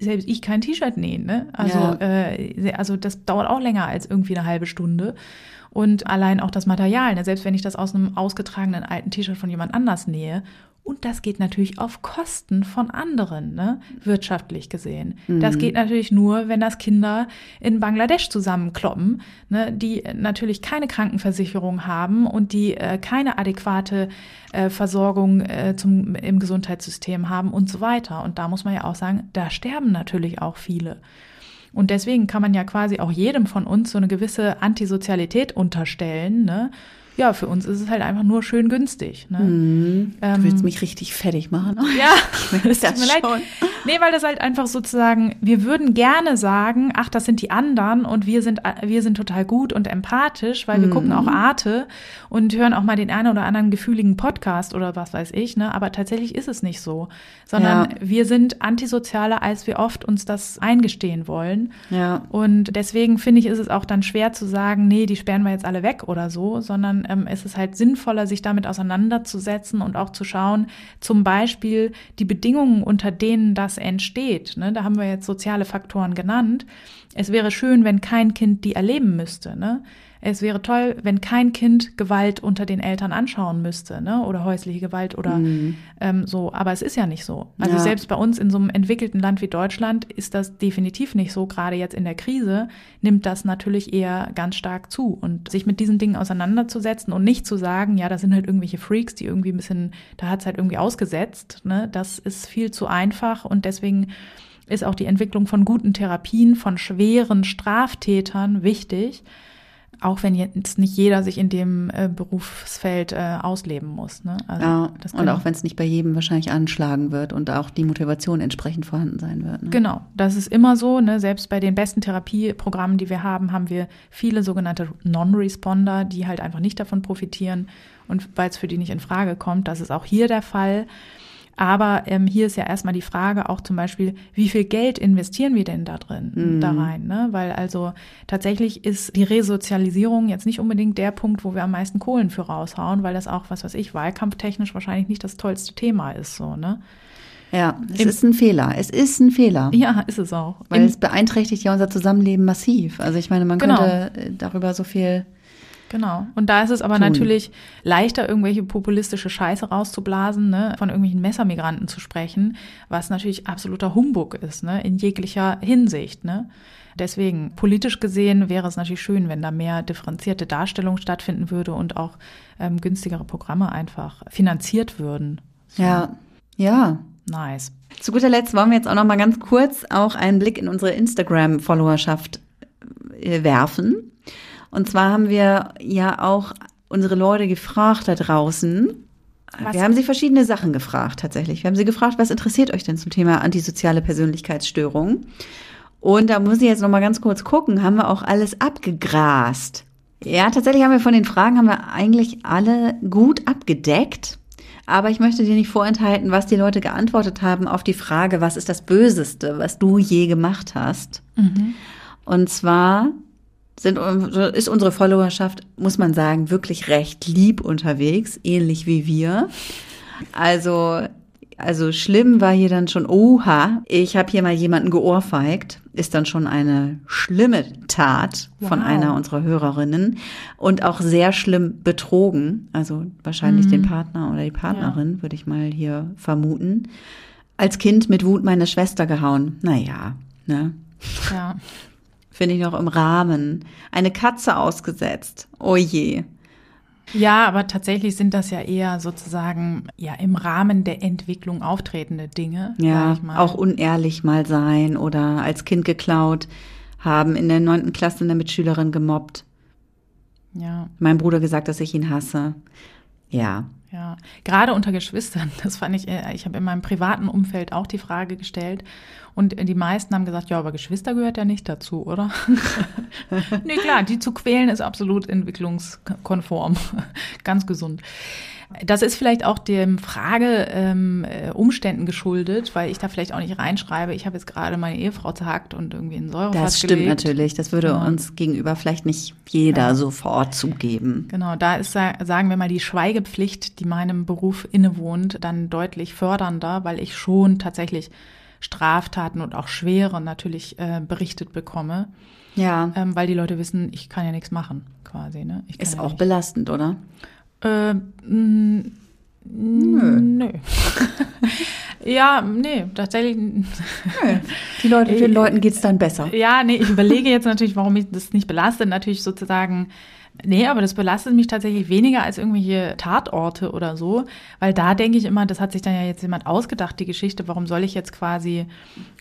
selbst ich kein T-Shirt nähen, ne? Also, ja. äh, also das dauert auch länger als irgendwie eine halbe Stunde. Und allein auch das Material, ne? selbst wenn ich das aus einem ausgetragenen alten T-Shirt von jemand anders nähe und das geht natürlich auf Kosten von anderen, ne? wirtschaftlich gesehen. Mhm. Das geht natürlich nur, wenn das Kinder in Bangladesch zusammenkloppen, ne? die natürlich keine Krankenversicherung haben und die äh, keine adäquate äh, Versorgung äh, zum, im Gesundheitssystem haben und so weiter. Und da muss man ja auch sagen, da sterben natürlich auch viele. Und deswegen kann man ja quasi auch jedem von uns so eine gewisse Antisozialität unterstellen, ne? Ja, für uns ist es halt einfach nur schön günstig. Ne? Du ähm, willst mich richtig fertig machen. [LAUGHS] Ja, [LAUGHS] das tut mir leid. Nee, weil das halt einfach sozusagen, wir würden gerne sagen, ach, das sind die anderen und wir sind, wir sind total gut und empathisch, weil wir mm. gucken auch Arte und hören auch mal den einen oder anderen gefühligen Podcast oder was weiß ich, ne? Aber tatsächlich ist es nicht so, sondern ja. wir sind antisozialer, als wir oft uns das eingestehen wollen. Ja. Und deswegen finde ich, ist es auch dann schwer zu sagen, nee, die sperren wir jetzt alle weg oder so, sondern ähm, ist es halt sinnvoller, sich damit auseinanderzusetzen und auch zu schauen, zum Beispiel die Bedingungen, unter denen das entsteht. Ne? Da haben wir jetzt soziale Faktoren genannt. Es wäre schön, wenn kein Kind die erleben müsste. Ne? Es wäre toll, wenn kein Kind Gewalt unter den Eltern anschauen müsste, ne? Oder häusliche Gewalt oder mhm. ähm, so. Aber es ist ja nicht so. Also ja. selbst bei uns in so einem entwickelten Land wie Deutschland ist das definitiv nicht so. Gerade jetzt in der Krise nimmt das natürlich eher ganz stark zu. Und sich mit diesen Dingen auseinanderzusetzen und nicht zu sagen, ja, das sind halt irgendwelche Freaks, die irgendwie ein bisschen, da hat's halt irgendwie ausgesetzt, ne? Das ist viel zu einfach und deswegen ist auch die Entwicklung von guten Therapien, von schweren Straftätern wichtig auch wenn jetzt nicht jeder sich in dem äh, Berufsfeld äh, ausleben muss. Ne? Also ja, und auch wenn es nicht bei jedem wahrscheinlich anschlagen wird und auch die Motivation entsprechend vorhanden sein wird. Ne? Genau, das ist immer so. Ne? Selbst bei den besten Therapieprogrammen, die wir haben, haben wir viele sogenannte Non-Responder, die halt einfach nicht davon profitieren und weil es für die nicht in Frage kommt. Das ist auch hier der Fall. Aber ähm, hier ist ja erstmal die Frage auch zum Beispiel, wie viel Geld investieren wir denn da drin, mhm. da rein? Ne? Weil also tatsächlich ist die Resozialisierung jetzt nicht unbedingt der Punkt, wo wir am meisten Kohlen für raushauen, weil das auch, was weiß ich, wahlkampftechnisch wahrscheinlich nicht das tollste Thema ist, so, ne? Ja, es Im, ist ein Fehler. Es ist ein Fehler. Ja, ist es auch. Weil Im, es beeinträchtigt ja unser Zusammenleben massiv. Also ich meine, man genau. könnte äh, darüber so viel Genau. Und da ist es aber tun. natürlich leichter, irgendwelche populistische Scheiße rauszublasen, ne? von irgendwelchen Messermigranten zu sprechen, was natürlich absoluter Humbug ist, ne? in jeglicher Hinsicht. Ne? Deswegen, politisch gesehen wäre es natürlich schön, wenn da mehr differenzierte Darstellung stattfinden würde und auch ähm, günstigere Programme einfach finanziert würden. So. Ja, ja. Nice. Zu guter Letzt wollen wir jetzt auch noch mal ganz kurz auch einen Blick in unsere Instagram-Followerschaft äh, werfen. Und zwar haben wir ja auch unsere Leute gefragt da draußen. Was? Wir haben sie verschiedene Sachen gefragt tatsächlich. Wir haben sie gefragt, was interessiert euch denn zum Thema antisoziale Persönlichkeitsstörung? Und da muss ich jetzt noch mal ganz kurz gucken, haben wir auch alles abgegrast? Ja, tatsächlich haben wir von den Fragen haben wir eigentlich alle gut abgedeckt. Aber ich möchte dir nicht vorenthalten, was die Leute geantwortet haben auf die Frage, was ist das Böseste, was du je gemacht hast? Und zwar sind, ist unsere Followerschaft, muss man sagen, wirklich recht lieb unterwegs, ähnlich wie wir. Also, also schlimm war hier dann schon, oha, ich habe hier mal jemanden geohrfeigt, ist dann schon eine schlimme Tat von Wow. einer unserer Hörerinnen und auch sehr schlimm betrogen, also wahrscheinlich den Partner oder die Partnerin, würde ich mal hier vermuten. Als Kind mit Wut meine Schwester gehauen. Naja, ne? Ja. Finde ich noch im Rahmen. Eine Katze ausgesetzt. Oh je. Ja, aber tatsächlich sind das ja eher sozusagen ja im Rahmen der Entwicklung auftretende Dinge. Ja, auch unehrlich mal sein oder als Kind geklaut, haben in der neunten Klasse eine Mitschülerin gemobbt. Ja, Mein Bruder gesagt, dass ich ihn hasse. Ja. ja. Gerade unter Geschwistern, [LAUGHS] das fand ich, äh, ich habe in meinem privaten Umfeld auch die Frage gestellt und die meisten haben gesagt, ja, aber Geschwister gehört ja nicht dazu, oder? [LAUGHS] nee, klar, die zu quälen ist absolut entwicklungskonform, [LAUGHS] ganz gesund. Das ist vielleicht auch dem Frage ähm, äh, Umständen geschuldet, weil ich da vielleicht auch nicht reinschreibe, ich habe jetzt gerade meine Ehefrau zerhackt und irgendwie in Säurefass Das stimmt gelegt. natürlich. Das würde Ja. uns gegenüber vielleicht nicht jeder Ja. sofort zugeben. Genau, da ist, sa- sagen wir mal, die Schweigepflicht, die meinem Beruf innewohnt, dann deutlich fördernder, weil ich schon tatsächlich Straftaten und auch schwere natürlich äh, berichtet bekomme, Ja. ähm, weil die Leute wissen, ich kann ja nichts machen, quasi. Ne? Ich Ist ja auch nicht. belastend, oder? Äh, mh, nö. [LAUGHS] ja, nee, tatsächlich. Die Leute, [LAUGHS] den Leuten geht's dann besser. Ja, nee, ich überlege jetzt natürlich, warum mich das nicht belastet. Natürlich sozusagen, nee, aber das belastet mich tatsächlich weniger als irgendwelche Tatorte oder so, weil da denke ich immer, das hat sich dann ja jetzt jemand ausgedacht, die Geschichte. Warum soll ich jetzt quasi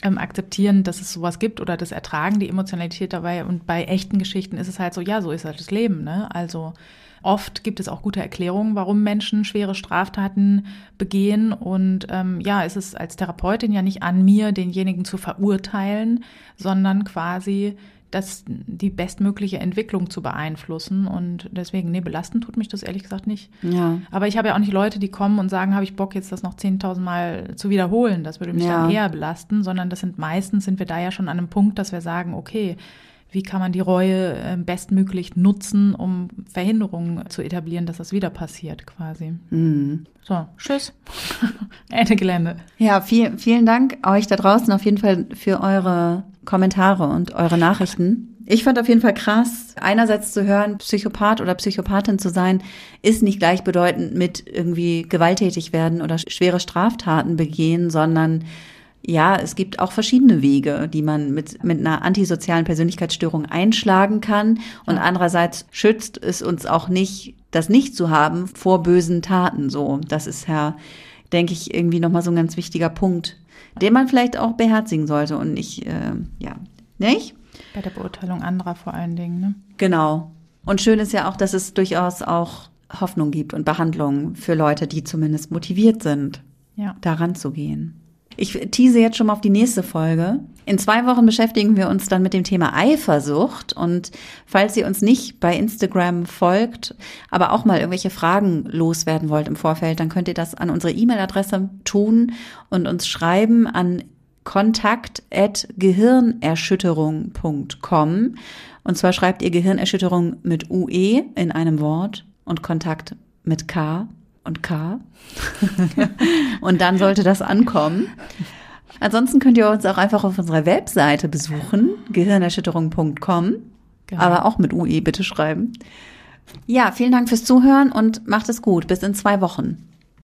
ähm, akzeptieren, dass es sowas gibt oder das ertragen, die Emotionalität dabei? Und bei echten Geschichten ist es halt so, ja, so ist halt das Leben, ne? Also Oft gibt es auch gute Erklärungen, warum Menschen schwere Straftaten begehen. Und ähm, ja, es ist als Therapeutin ja nicht an mir, denjenigen zu verurteilen, sondern quasi das, die bestmögliche Entwicklung zu beeinflussen. Und deswegen, nee, belastend tut mich das ehrlich gesagt nicht. Ja. Aber ich habe ja auch nicht Leute, die kommen und sagen, habe ich Bock, jetzt das noch 10.000 Mal zu wiederholen. Das würde mich Ja. dann eher belasten, sondern das sind meistens, sind wir da ja schon an einem Punkt, dass wir sagen, okay, wie kann man die Reue äh, bestmöglich nutzen, um Verhinderungen zu etablieren, dass das wieder passiert, quasi. Mhm. So, tschüss. [LAUGHS] Ende Gelände. Ja, viel, vielen Dank euch da draußen auf jeden Fall für eure Kommentare und eure Nachrichten. Ich fand auf jeden Fall krass, einerseits zu hören, Psychopath oder Psychopathin zu sein, ist nicht gleichbedeutend mit irgendwie gewalttätig werden oder schwere Straftaten begehen, sondern ja, es gibt auch verschiedene Wege, die man mit, mit einer antisozialen Persönlichkeitsstörung einschlagen kann. Und andererseits schützt es uns auch nicht, das nicht zu haben vor bösen Taten. So, das ist ja, denke ich, irgendwie nochmal so ein ganz wichtiger Punkt, den man vielleicht auch beherzigen sollte und nicht, äh, ja, nicht? Bei der Beurteilung anderer vor allen Dingen, ne? Genau. Und schön ist ja auch, dass es durchaus auch Hoffnung gibt und Behandlung für Leute, die zumindest motiviert sind, Ja. daran zu gehen. Ich tease jetzt schon mal auf die nächste Folge. In zwei Wochen beschäftigen wir uns dann mit dem Thema Eifersucht. Und falls ihr uns nicht bei Instagram folgt, aber auch mal irgendwelche Fragen loswerden wollt im Vorfeld, dann könnt ihr das an unsere E-Mail-Adresse tun und uns schreiben an kontakt.gehirnerschütterung.com. Und zwar schreibt ihr Gehirnerschütterung mit UE in einem Wort und Kontakt mit K und K. [LAUGHS] und dann sollte das ankommen. Ansonsten könnt ihr uns auch einfach auf unserer Webseite besuchen, gehirnerschütterung.com, Genau. aber auch mit UE bitte schreiben. Ja, vielen Dank fürs Zuhören und macht es gut. Bis in zwei Wochen.